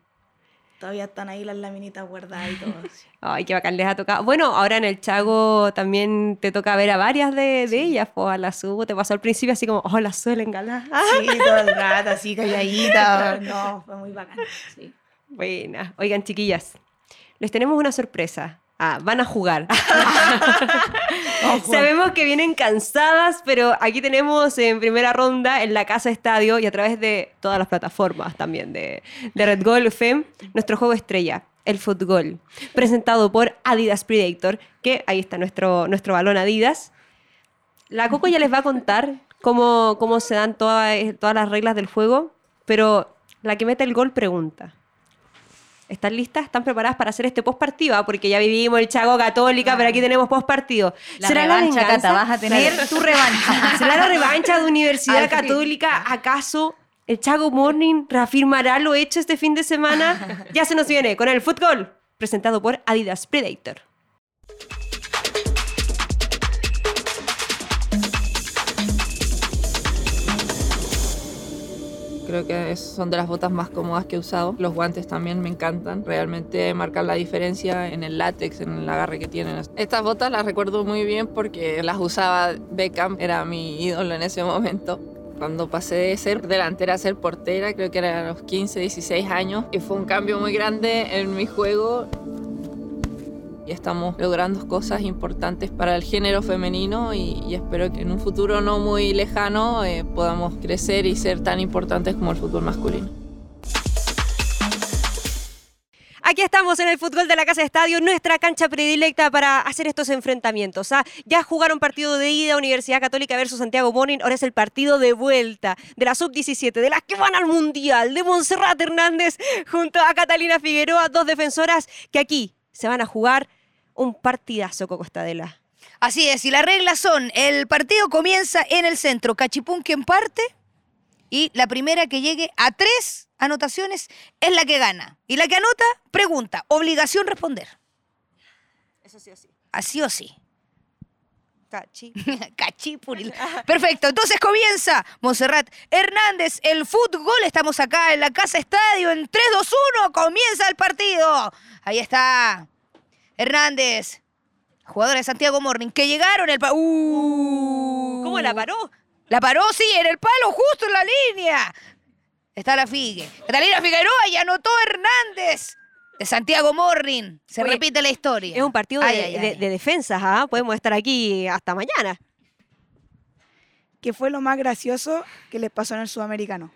Todavía están ahí las laminitas guardadas y todo. Ay, qué bacán les ha tocado. Bueno, ahora en el Chago también te toca ver a varias de, de ellas. Pues a la Subo te pasó al principio así como, oh, la suelen ganar. Sí, todo el rato, así calladita. No, fue muy bacán. Sí. buena. Oigan, chiquillas, les tenemos una sorpresa. Ah, van a jugar. Sabemos que vienen cansadas, pero aquí tenemos en primera ronda en la Casa Estadio y a través de todas las plataformas también de, de Red Gold FM, nuestro juego estrella, el fútbol, presentado por Adidas Predator, que ahí está nuestro, nuestro balón Adidas. La Coco ya les va a contar cómo, cómo se dan todas, todas las reglas del juego, pero la que mete el gol pregunta. ¿Están listas? ¿Están preparadas para hacer este post partido? Porque ya vivimos el Chago Católica, pero aquí tenemos post partido. La revancha, Cata, vas a tener tu revancha. ¿Será la revancha de Universidad Al. Católica? ¿Acaso el Chago Morning reafirmará lo hecho este fin de semana? Ya se nos viene con el fútbol, presentado por Adidas Predator. Creo que son de las botas más cómodas que he usado. Los guantes también me encantan. Realmente marcan la diferencia en el látex, en el agarre que tienen. Estas botas las recuerdo muy bien porque las usaba Beckham, era mi ídolo en ese momento. Cuando pasé de ser delantera a ser portera, creo que era a los 15, 16 años, y fue un cambio muy grande en mi juego. Y estamos logrando cosas importantes para el género femenino y, espero que en un futuro no muy lejano eh, podamos crecer y ser tan importantes como el fútbol masculino. Aquí estamos en el fútbol de la Casa Estadio, nuestra cancha predilecta para hacer estos enfrentamientos. ¿ah? Ya jugaron partido de ida Universidad Católica versus Santiago Morning, ahora es el partido de vuelta de la sub-17, de las que van al Mundial, de Montserrat Hernández junto a Catalina Figueroa, dos defensoras que aquí se van a jugar un partidazo, Coco Estadela. Así es, y las reglas son, el partido comienza en el centro, Cachipún quien parte, y la primera que llegue a tres anotaciones es la que gana. Y la que anota, pregunta, obligación responder. Eso sí o sí. Así o sí. Cachi. Cachipuril. Perfecto, entonces comienza Monserrat Hernández, el fútbol. Estamos acá en la Casa Estadio en 3, 2, 1. Comienza el partido. Ahí está Hernández, jugadora de Santiago Morning, que llegaron el... pa- Uh. ¿Cómo la paró? La paró, sí, en el palo, justo en la línea. Está la Figue. Catalina Figueroa y anotó Hernández. De Santiago Morning. Se Oye, repite la historia. Es un partido de, Ay, ay, de- ay. de defensas, ¿ah? Podemos estar aquí hasta mañana. ¿Qué fue lo más gracioso que les pasó en el sudamericano?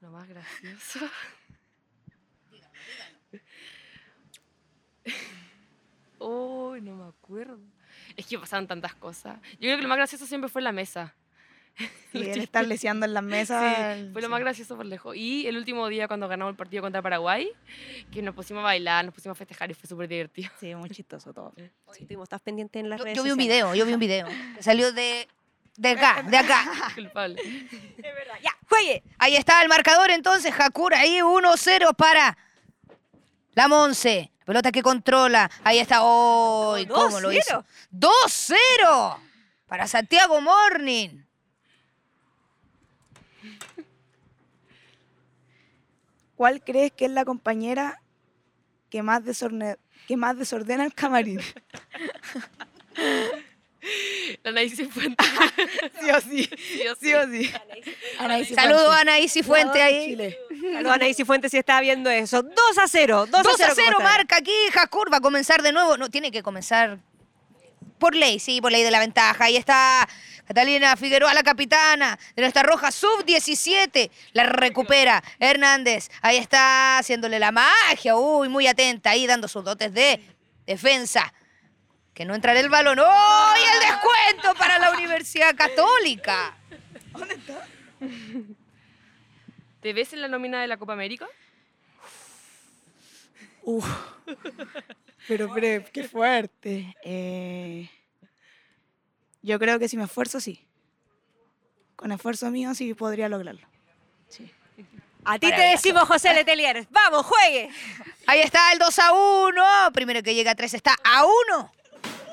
Lo más gracioso. Oh, no me acuerdo. Es que pasaron tantas cosas. Yo creo que lo más gracioso siempre fue la mesa. Y él chistes. estar leseando en las mesas. Sí, fue lo sí. más gracioso por lejos. Y el último día cuando ganamos el partido contra Paraguay, que nos pusimos a bailar, nos pusimos a festejar y fue súper divertido. Sí, muy chistoso todo. Estuvimos, estás pendiente en las Yo, redes yo vi un sociales. video, yo vi un video. que Salió de, de acá, de acá. Culpable. Ya, juegue. Ahí está el marcador entonces, Hakura, ahí 1-0 para la Monse. Pelota que controla. Ahí está. ¡Oh! ¿y ¿Cómo lo hizo? 2-0 para Santiago Morning. ¿Cuál crees que es la compañera que más, desorde- que más desordena el camarín? La Anaís Fuente. sí o sí. Sí o sí. Sí o sí. Anaís Saludos a Anaísi Fuente Jugadora de ahí. Chile. Saludos a Anaísi Fuentes si está viendo eso. 2 a 0. 2 2 a 0 ¿cómo está? marca aquí, Jacur va a comenzar de nuevo. No, tiene que comenzar por ley, sí, por ley de la ventaja. Ahí está Catalina Figueroa, la capitana de nuestra roja sub-17. La recupera Hernández. Ahí está haciéndole la magia. Uy, muy atenta ahí dando sus dotes de defensa. Que no entrará el balón. ¡Oh! Y el descuento para la Universidad Católica. ¿Te ves en la nómina de la Copa América? Uf. Pero, pero, qué fuerte. Eh, yo creo que si me esfuerzo, sí. Con esfuerzo mío, sí podría lograrlo. Sí. A ti te decimos José Letelier. ¡Vamos, juegue! Ahí está el 2 a 1. Primero que llega a 3 está a 1.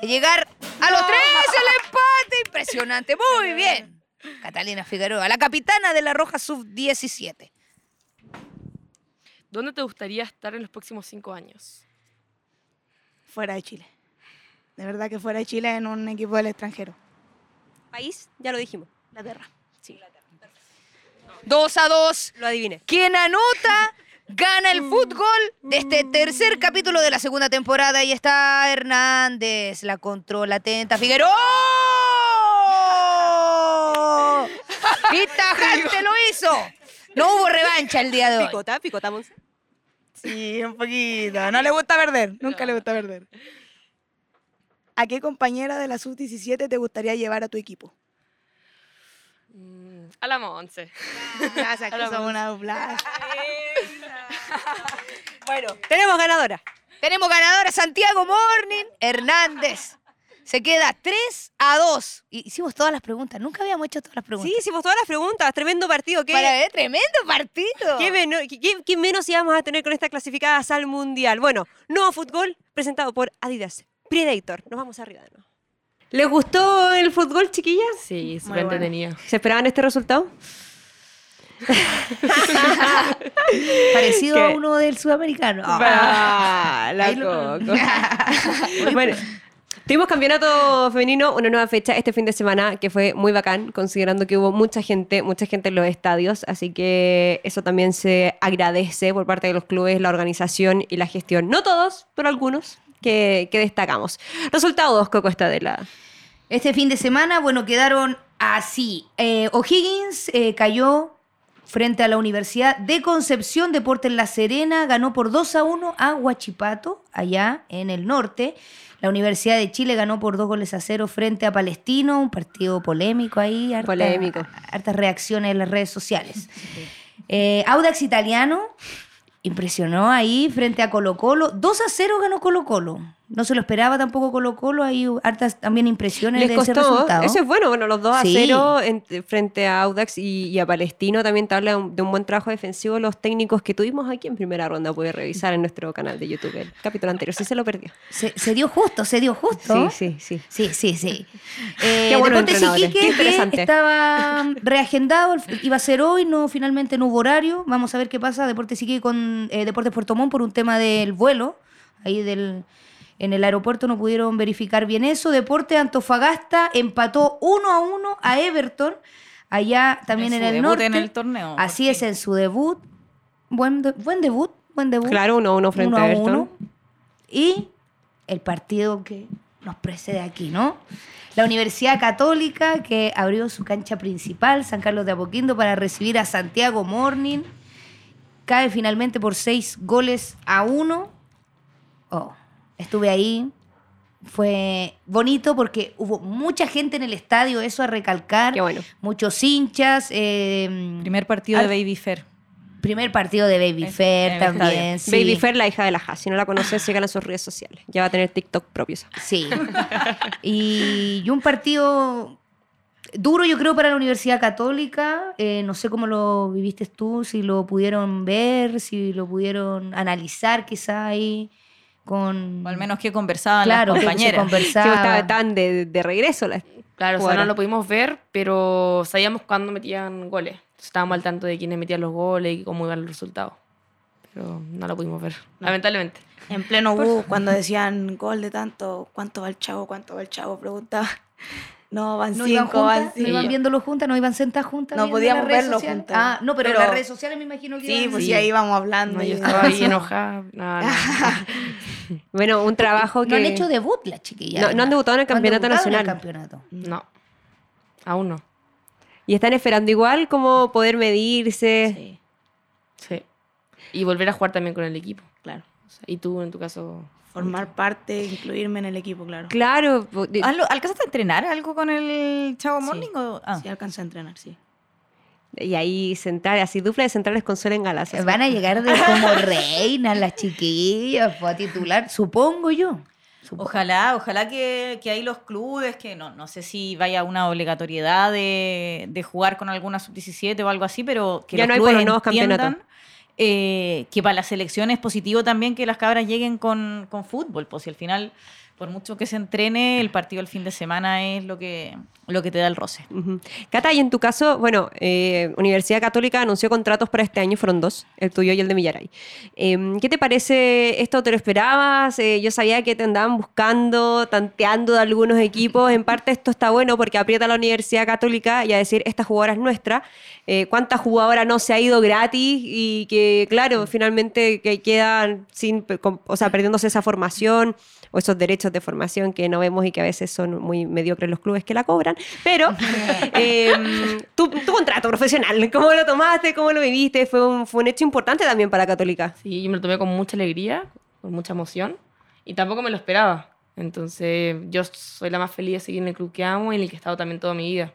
Llegar a los 3 el empate. Impresionante. Muy bien. Catalina Figueroa, la capitana de la Roja Sub-17. ¿Dónde te gustaría estar en los próximos cinco años? Fuera de Chile. De verdad que fuera de Chile en un equipo del extranjero. País, ya lo dijimos. La tierra. Sí, 2 a 2. lo adiviné. Quien anota gana el fútbol de este tercer capítulo de la segunda temporada. Y está Hernández, la controla atenta. Figueroa. ¡Y tajante lo hizo! No hubo revancha el día de hoy. Picota, picotamos. Sí, un poquito. No le gusta perder. Nunca le gusta perder. ¿A qué compañera de la sub-17 te gustaría llevar a tu equipo? Mm, a la Monse. Gracias, que son una dupla. Bueno, tenemos ganadora. Tenemos ganadora Santiago Morning Hernández. Se queda 3 a 2. Y hicimos todas las preguntas. Nunca habíamos hecho todas las preguntas. Sí, hicimos todas las preguntas. Tremendo partido. ¿Qué, Para ver, tremendo partido. qué meno- qué- qué- qué menos íbamos a tener con esta clasificada al Mundial? Bueno, nuevo fútbol presentado por Adidas. Predator. Nos vamos arriba de nuevo. ¿Les gustó el fútbol, chiquillas? Sí, súper bueno. entretenido. ¿Se esperaban este resultado? Parecido ¿Qué? a uno del sudamericano. Ah, la lo- coco. bueno, tuvimos campeonato femenino, una nueva fecha este fin de semana que fue muy bacán, considerando que hubo mucha gente, mucha gente en los estadios, así que eso también se agradece por parte de los clubes, la organización y la gestión. No todos, pero algunos que, que destacamos. Resultados, Coco Estadela. Este fin de semana, bueno, quedaron así. Eh, O'Higgins eh, cayó frente a la Universidad de Concepción Deportes La Serena, ganó por 2 a 1 a Huachipato, allá en el norte. La Universidad de Chile ganó por dos goles a cero frente a Palestino, un partido polémico ahí. harta- Polémico. Hartas reacciones en las redes sociales. Eh, Audax Italiano impresionó ahí frente a Colo Colo. 2 a 0 ganó Colo Colo. No se lo esperaba tampoco Colo Colo. Hay hartas también impresiones Les de ese costó, resultado. eso es bueno, bueno, los 2 a Sí. 0 en- frente a Audax y, y a Palestino también te habla de un, de un buen trabajo defensivo los técnicos que tuvimos aquí en primera ronda, puede revisar en nuestro canal de YouTube el capítulo anterior, si se lo perdió. Se, se dio justo, se dio justo. Sí, sí, sí. Sí, sí, sí. Eh, Qué bueno Iquique, qué que estaba reagendado, iba a ser hoy, no, finalmente no hubo horario. Vamos a ver qué pasa. Deportes Iquique con eh, Deportes Puerto Montt por un tema del vuelo. Ahí del, en el aeropuerto no pudieron verificar bien eso. Deportes Antofagasta empató 1 a 1 a Everton. Allá también En el debut norte. en el torneo, Así es, en su debut. Buen, de- buen debut, buen debut. Claro, 1-1 frente Uno a Everton. uno. Y el partido que nos precede aquí, ¿no? La Universidad Católica que abrió su cancha principal, San Carlos de Apoquindo, para recibir a Santiago Morning. Cae finalmente por seis goles a uno. Oh, estuve ahí. Fue bonito porque hubo mucha gente en el estadio, eso a recalcar. Qué bueno. Muchos hinchas. eh, Primer partido de Baby Fair. primer partido de Baby En- Fair también. sí. Baby Fer, la hija de la Has. Si no la conoces, síganla en sus redes sociales. Ya va a tener TikTok propio. Sí. y, y un partido duro, yo creo, para la Universidad Católica. Eh, no sé cómo lo viviste tú, si lo pudieron ver, si lo pudieron analizar quizá ahí con... O al menos que conversaban claro, las compañeras. Sí, conversaba. estaba tan de, de regreso. La, Claro, o sea, no lo pudimos ver, pero sabíamos cuándo metían goles. Entonces, Estábamos al tanto de quiénes metían los goles y cómo iban los resultados. Pero no lo pudimos ver, lamentablemente. En pleno bus, cuando decían gol de tanto, ¿cuánto va el chavo? ¿Cuánto va el chavo? Preguntaba. No, van ¿No iban cinco, van juntas? ¿No cinco. iban viéndolo juntas? ¿No iban sentadas juntas? No podíamos las redes verlo sociales? juntas. Ah, no, pero, Pero- las redes sociales me imagino que Sí, iban- pues Sí. sí, ahí íbamos hablando. No, yo estaba ahí enojada. No, no. bueno, un trabajo que... No han hecho debut las chiquillas. No- no han debutado en el No han campeonato debutado en el nacional. campeonato. No, aún no. Y están esperando igual como poder medirse. Sí, Sí. Y volver a jugar también con el equipo. claro. O sea, y tú, en tu caso, Formar parte, incluirme en el equipo, claro. Claro. po- de- ¿Algo- ¿Alcanzaste a entrenar algo con el Chavo Morning? o- ah. Sí, alcancé a entrenar, sí. Y ahí centrales, así dupla de centrales con Sol en Galas. Van a llegar de como reinas las chiquillas, fue a titular, supongo yo. Ojalá, ojalá que, que ahí los clubes, que no, no sé si vaya una obligatoriedad de, de jugar con alguna sub-17 o algo así, pero que Ya los no hay por los entiendan, campeonatos. eh, que para la selección es positivo también que las cabras lleguen con, con fútbol, pues si al final, por mucho que se entrene, el partido el fin de semana es lo que, lo que te da el roce. Ujú. Cata, y en tu caso, bueno, eh, Universidad Católica anunció contratos para este año, fueron dos, el tuyo y el de Millaray. Eh, ¿Qué te parece esto? ¿Te lo esperabas? Eh, yo sabía que te andaban buscando, tanteando de algunos equipos. En parte esto está bueno porque aprieta a la Universidad Católica y a decir, esta jugadora es nuestra. Eh, ¿Cuánta jugadora no se ha ido gratis y que, claro, finalmente que quedan sin, o sea, perdiéndose esa formación? o esos derechos de formación que no vemos y que a veces son muy mediocres los clubes que la cobran. Pero eh, tu, tu contrato profesional, ¿cómo lo tomaste? ¿Cómo lo viviste? Fue un, fue un hecho importante también para Católica. Sí, yo me lo tomé con mucha alegría, con mucha emoción y tampoco me lo esperaba. Entonces, yo soy la más feliz de seguir en el club que amo y en el que he estado también toda mi vida.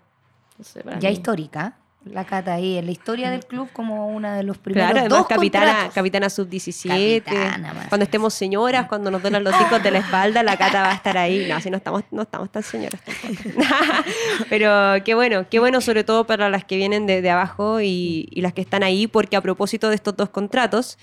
Entonces, Ya mí- histórica. La Cata ahí, en la historia del club como una de los primeros Claro, además dos capitana, contratos. capitana sub-17. Capitana, más. Cuando estemos señoras, cuando nos duelan los hijos de la espalda, la cata va a estar ahí. No, así no estamos, no estamos tan señoras tampoco. Pero qué bueno, qué bueno sobre todo para las que vienen de, de abajo y, y las que están ahí, porque a propósito de estos dos contratos,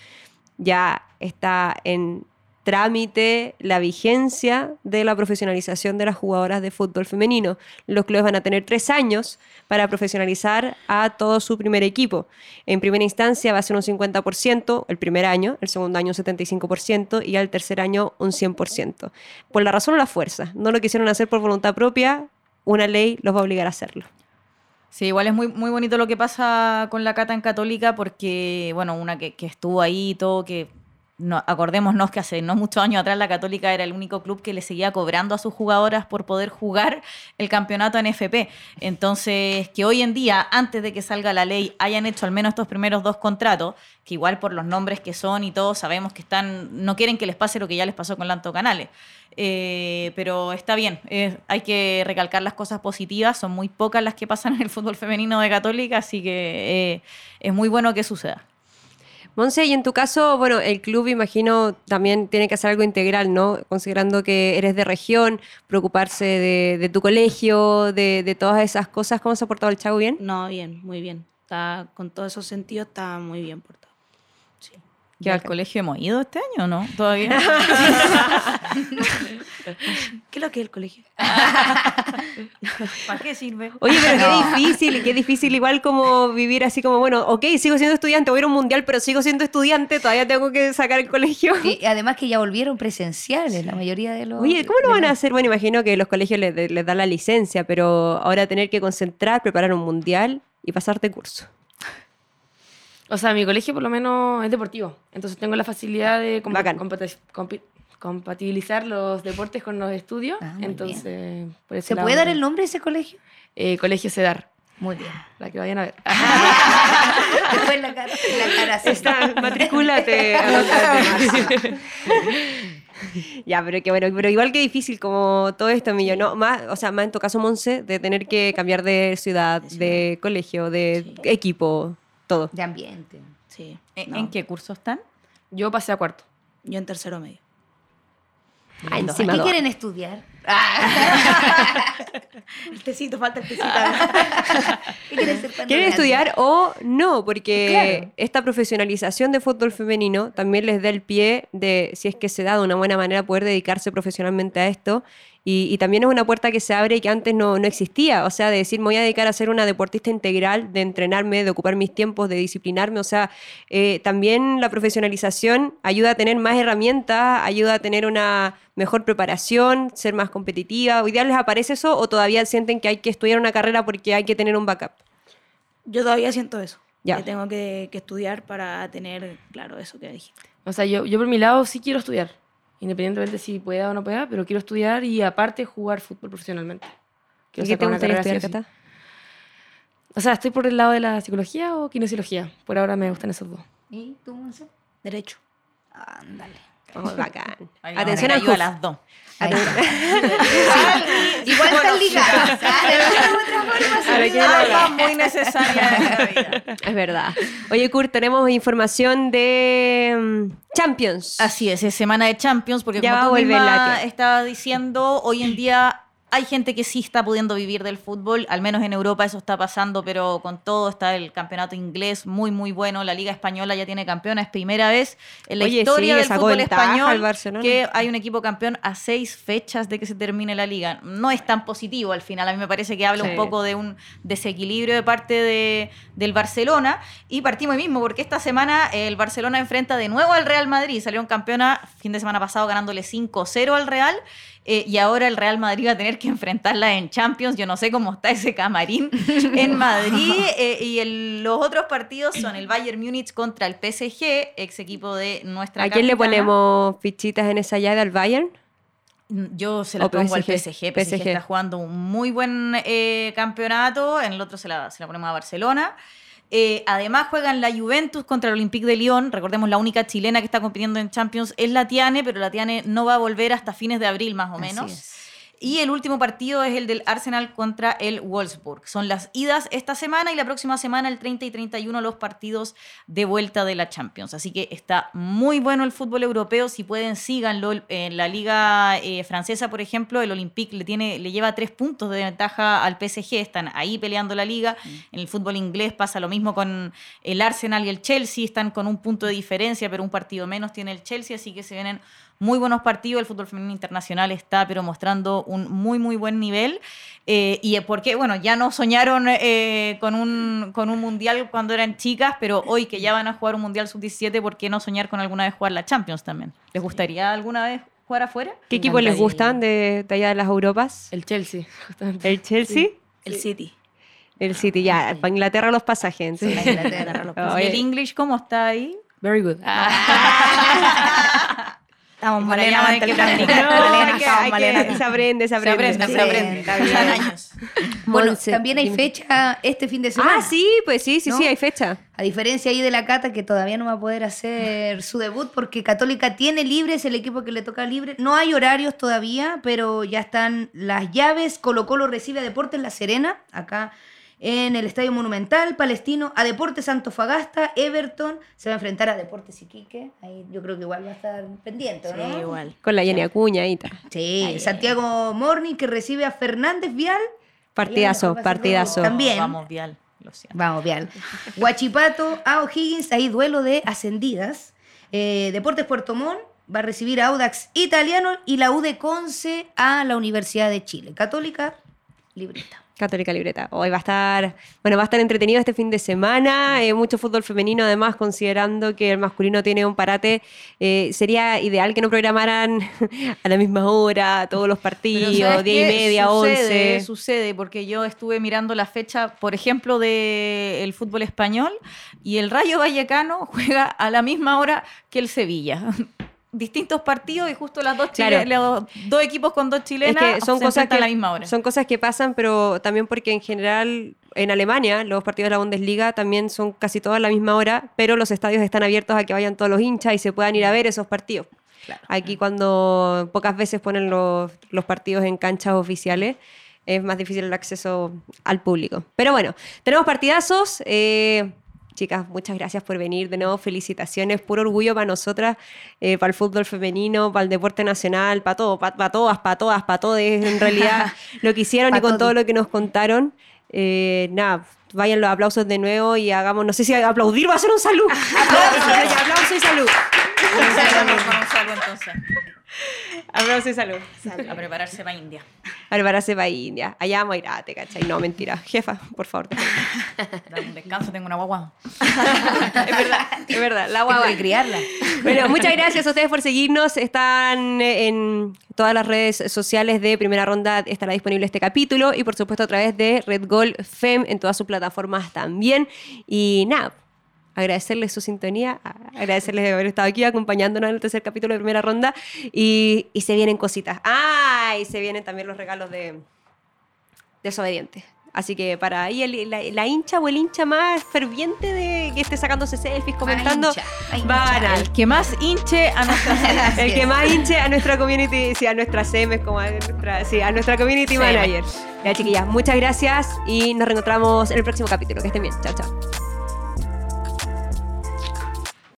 ya está en trámite la vigencia de la profesionalización de las jugadoras de fútbol femenino. Los clubes van a tener tres años para profesionalizar a todo su primer equipo. En primera instancia va a ser un 50% el primer año, el segundo año un 75% y al tercer año un 100%. Por la razón o la fuerza. No lo quisieron hacer por voluntad propia, una ley los va a obligar a hacerlo. Sí, igual es muy, muy bonito lo que pasa con la Cata en Católica porque, bueno, una que, que estuvo ahí y todo, que no, acordémonos que hace no muchos años atrás la Católica era el único club que le seguía cobrando a sus jugadoras por poder jugar el campeonato en FP. Entonces, que hoy en día, antes de que salga la ley, hayan hecho al menos estos primeros dos contratos, que igual por los nombres que son y todo, sabemos que están, no quieren que les pase lo que ya les pasó con Lanto Canales. Eh, pero está bien, hay que recalcar las cosas positivas, son muy pocas las que pasan en el fútbol femenino de Católica, así que eh, es muy bueno que suceda. Monse, y en tu caso, bueno, el club imagino también tiene que hacer algo integral, ¿no? Considerando que eres de región, preocuparse de, de tu colegio, de, de todas esas cosas. ¿Cómo se ha portado el Chavo bien? No, bien, muy bien. Está, con todos esos sentidos está muy bien portado. ¿Que al colegio hemos ido este año o no? Todavía. ¿Qué es lo que es el colegio? ¿Para qué sirve? Oye, pero qué difícil, qué difícil igual como vivir así como, bueno, ok, sigo siendo estudiante, voy a ir a un mundial, pero sigo siendo estudiante, todavía tengo que sacar el colegio. Y además que ya volvieron presenciales la mayoría de los... Oye, ¿cómo lo van a hacer? Bueno, imagino que los colegios les, les dan la licencia, pero ahora tener que concentrar, preparar un mundial y pasarte curso. O sea, mi colegio por lo menos es deportivo. Entonces tengo la facilidad de compi- compatibilizar los deportes con los estudios. Ah, Entonces, por ¿Se lado, puede dar el nombre de ese colegio? Eh, colegio CEDAR, Muy bien. la que vayan a ver. Después la cara, la cara así. Está, matricúlate. ya, pero que bueno, pero igual que difícil como todo esto, Millo, ¿no? Más, o sea, más en tu caso, Monse, de tener que cambiar de ciudad, de colegio, de equipo, todo. De ambiente. Sí. ¿En, no. en qué curso están? Yo pasé a cuarto. Yo en tercero medio. Ah, ¿Qué quieren estudiar? El tecito, falta el tecito. ¿Qué quieren ser ¿Quieren estudiar o no? Porque Claro. esta profesionalización de fútbol femenino también les da el pie de, si es que se da de una buena manera, poder dedicarse profesionalmente a esto. Y, y también es una puerta que se abre y que antes no, no existía. O sea, de decir, me voy a dedicar a ser una deportista integral, de entrenarme, de ocupar mis tiempos, de disciplinarme. O sea, eh, también la profesionalización ayuda a tener más herramientas, ayuda a tener una mejor preparación, ser más competitiva. ¿Hoy día les aparece eso o todavía sienten que hay que estudiar una carrera porque hay que tener un backup? Yo todavía siento eso. Ya. Que tengo que, que estudiar para tener claro eso que dijiste. O sea, yo, yo por mi lado sí quiero estudiar. Independientemente si pueda o no pueda, pero quiero estudiar y aparte jugar fútbol profesionalmente. ¿Y Quiero qué te gustaría estudiar. Cata? O sea, estoy por el lado de la psicología o kinesiología. Por ahora me gustan esos dos. ¿Y tú, Monse? Derecho. Ándale. Oh, bacán. Atención a las dos. Igual están ligadas. Ambas muy vida. Es verdad. Oye, Kurt, tenemos información de mm, Champions. Así es, es semana de Champions, porque Ya como tú misma estaba diciendo, hoy en día hay gente que sí está pudiendo vivir del fútbol, al menos en Europa eso está pasando, pero con todo está el campeonato inglés muy, muy bueno. La Liga Española ya tiene campeona, es primera vez en la Oye, historia sí, del fútbol español que hay un equipo campeón a seis fechas de que se termine la liga. No es tan positivo al final, a mí me parece que habla Sí. un poco de un desequilibrio de parte de, del Barcelona. Y partimos mismo, porque esta semana el Barcelona enfrenta de nuevo al Real Madrid. Salieron campeona fin de semana pasado ganándole 5-0 al Real. Eh, y ahora el Real Madrid va a tener que enfrentarla en Champions. Yo no sé cómo está ese camarín en Madrid. eh, y el- los otros partidos son el Bayern Múnich contra el PSG, ex equipo de nuestra ¿A quién le ponemos fichitas en esa llave al Bayern? Yo se la O pongo al PSG. PSG. PSG. PSG. está jugando un muy buen eh, campeonato. En el otro se la, se la ponemos a Barcelona. Eh, además juegan la Juventus contra el Olympique de Lyon. Recordemos, la única chilena que está compitiendo en Champions es la Tiane, pero la Tiane no va a volver hasta fines de abril más o Así menos. es. Y el último partido es el del Arsenal contra el Wolfsburg. Son las idas esta semana y la próxima semana, el 30 y 31, los partidos de vuelta de la Champions. Así que está muy bueno el fútbol europeo. Si pueden, síganlo. En la liga eh, francesa, por ejemplo, el Olympique le, tiene, le lleva tres puntos de ventaja al PSG. Están ahí peleando la liga. En el fútbol inglés pasa lo mismo con el Arsenal y el Chelsea. Están con un punto de diferencia, pero un partido menos tiene el Chelsea. Así que se vienen muy buenos partidos. El fútbol femenino internacional está, pero mostrando un muy, muy buen nivel. Eh, y porque, bueno, ya no soñaron eh, con, un, con un mundial cuando eran chicas, pero hoy que ya van a jugar un mundial sub-17, ¿por qué no soñar con alguna vez jugar la Champions también? ¿Les gustaría alguna vez jugar afuera? ¿Qué equipos les gustan de, de allá de las Europas? El Chelsea, justamente. ¿El Chelsea? El City. El City, ya. Para Inglaterra los pasajes. La Inglaterra, los Oye. ¿Y el English cómo está ahí? Very good. Estamos que hay que- hay que- malenas. se aprende, se aprende. aprende, Sí, se aprende. está Pasan bien. años. Bueno, Monse, también hay dime. fecha este fin de semana. Ah, sí, pues sí, sí, ¿No? sí, hay fecha. A diferencia ahí de la Cata, que todavía no va a poder hacer su debut porque Católica tiene libre, es el equipo que le toca libre. No hay horarios todavía, pero ya están las llaves. Colo Colo recibe a Deportes La Serena, acá en el Estadio Monumental, Palestino, a Deportes Antofagasta, Everton, se va a enfrentar a Deportes Iquique. Ahí yo creo que igual va a estar pendiente, ¿no? Sí, igual. Con la Jenny Acuña ahí está. Sí, Santiago Morning que recibe a Fernández Vial. Partidazo, partidazo. También. Vamos, Vial. Lo siento. Vamos, Vial. Guachipato a O'Higgins, ahí duelo de ascendidas. Eh, Deportes Puerto Montt va a recibir a Audax Italiano y la U de Conce a la Universidad de Chile. Católica, libreta. Católica Libreta. Hoy va a estar, bueno, va a estar entretenido este fin de semana, eh, mucho fútbol femenino además, considerando que el masculino tiene un parate, eh, sería ideal que no programaran a la misma hora todos los partidos, ¿sabes diez y media, sucede, once. Sucede, porque yo estuve mirando la fecha, por ejemplo, del fútbol español y el Rayo Vallecano juega a la misma hora que el Sevilla. Distintos partidos y justo las dos, Claro. chile- los dos equipos con dos Es chilenas que son se cosas que, a la misma hora. son cosas que pasan, pero también porque en general en Alemania los partidos de la Bundesliga también son casi todos a la misma hora, pero los estadios están abiertos a que vayan todos los hinchas y se puedan ir a ver esos partidos. Aquí cuando pocas veces ponen los, los partidos en canchas oficiales, es más difícil el acceso al público. Pero bueno, tenemos partidazos. eh, chicas, muchas gracias por venir. De nuevo, felicitaciones. Puro orgullo para nosotras, eh, para el fútbol femenino, para el deporte nacional, para todo, para, todas, para todas, para todos. En realidad, lo que hicieron y con todo. todo lo que nos contaron. Eh, nada, vayan los aplausos de nuevo y hagamos, no sé si aplaudir va a ser un salud. aplausos, ya, aplauso y salud. Un saludo entonces. Aplauso y salud. A prepararse para India. A prepararse para India. Allá vamos a ir, ah, te cachai. No, mentira. Jefa, por favor. Dame un descanso, tengo una guagua. es verdad, es verdad. La guagua. que criarla. Bueno, muchas gracias a ustedes por seguirnos. Están en todas las redes sociales de Primera Ronda, estará disponible este capítulo y por supuesto a través de Red Gold Fem en todas sus plataformas también. Y nada, agradecerles su sintonía, agradecerles de haber estado aquí acompañándonos en el tercer capítulo de Primera Ronda y, y se vienen cositas. Ah, y se vienen también los regalos de Desobediente. Así que para ahí la, hincha o el hincha más ferviente de que esté sacándose selfies, comentando, va a ganar. El que más hinche a nuestra El que más hinche a nuestra community, sí, a nuestra CM, como a nuestra, sí, a nuestra community manager. Ya, chiquillas, muchas gracias y nos reencontramos en el próximo capítulo. Que estén bien. Chao, chao.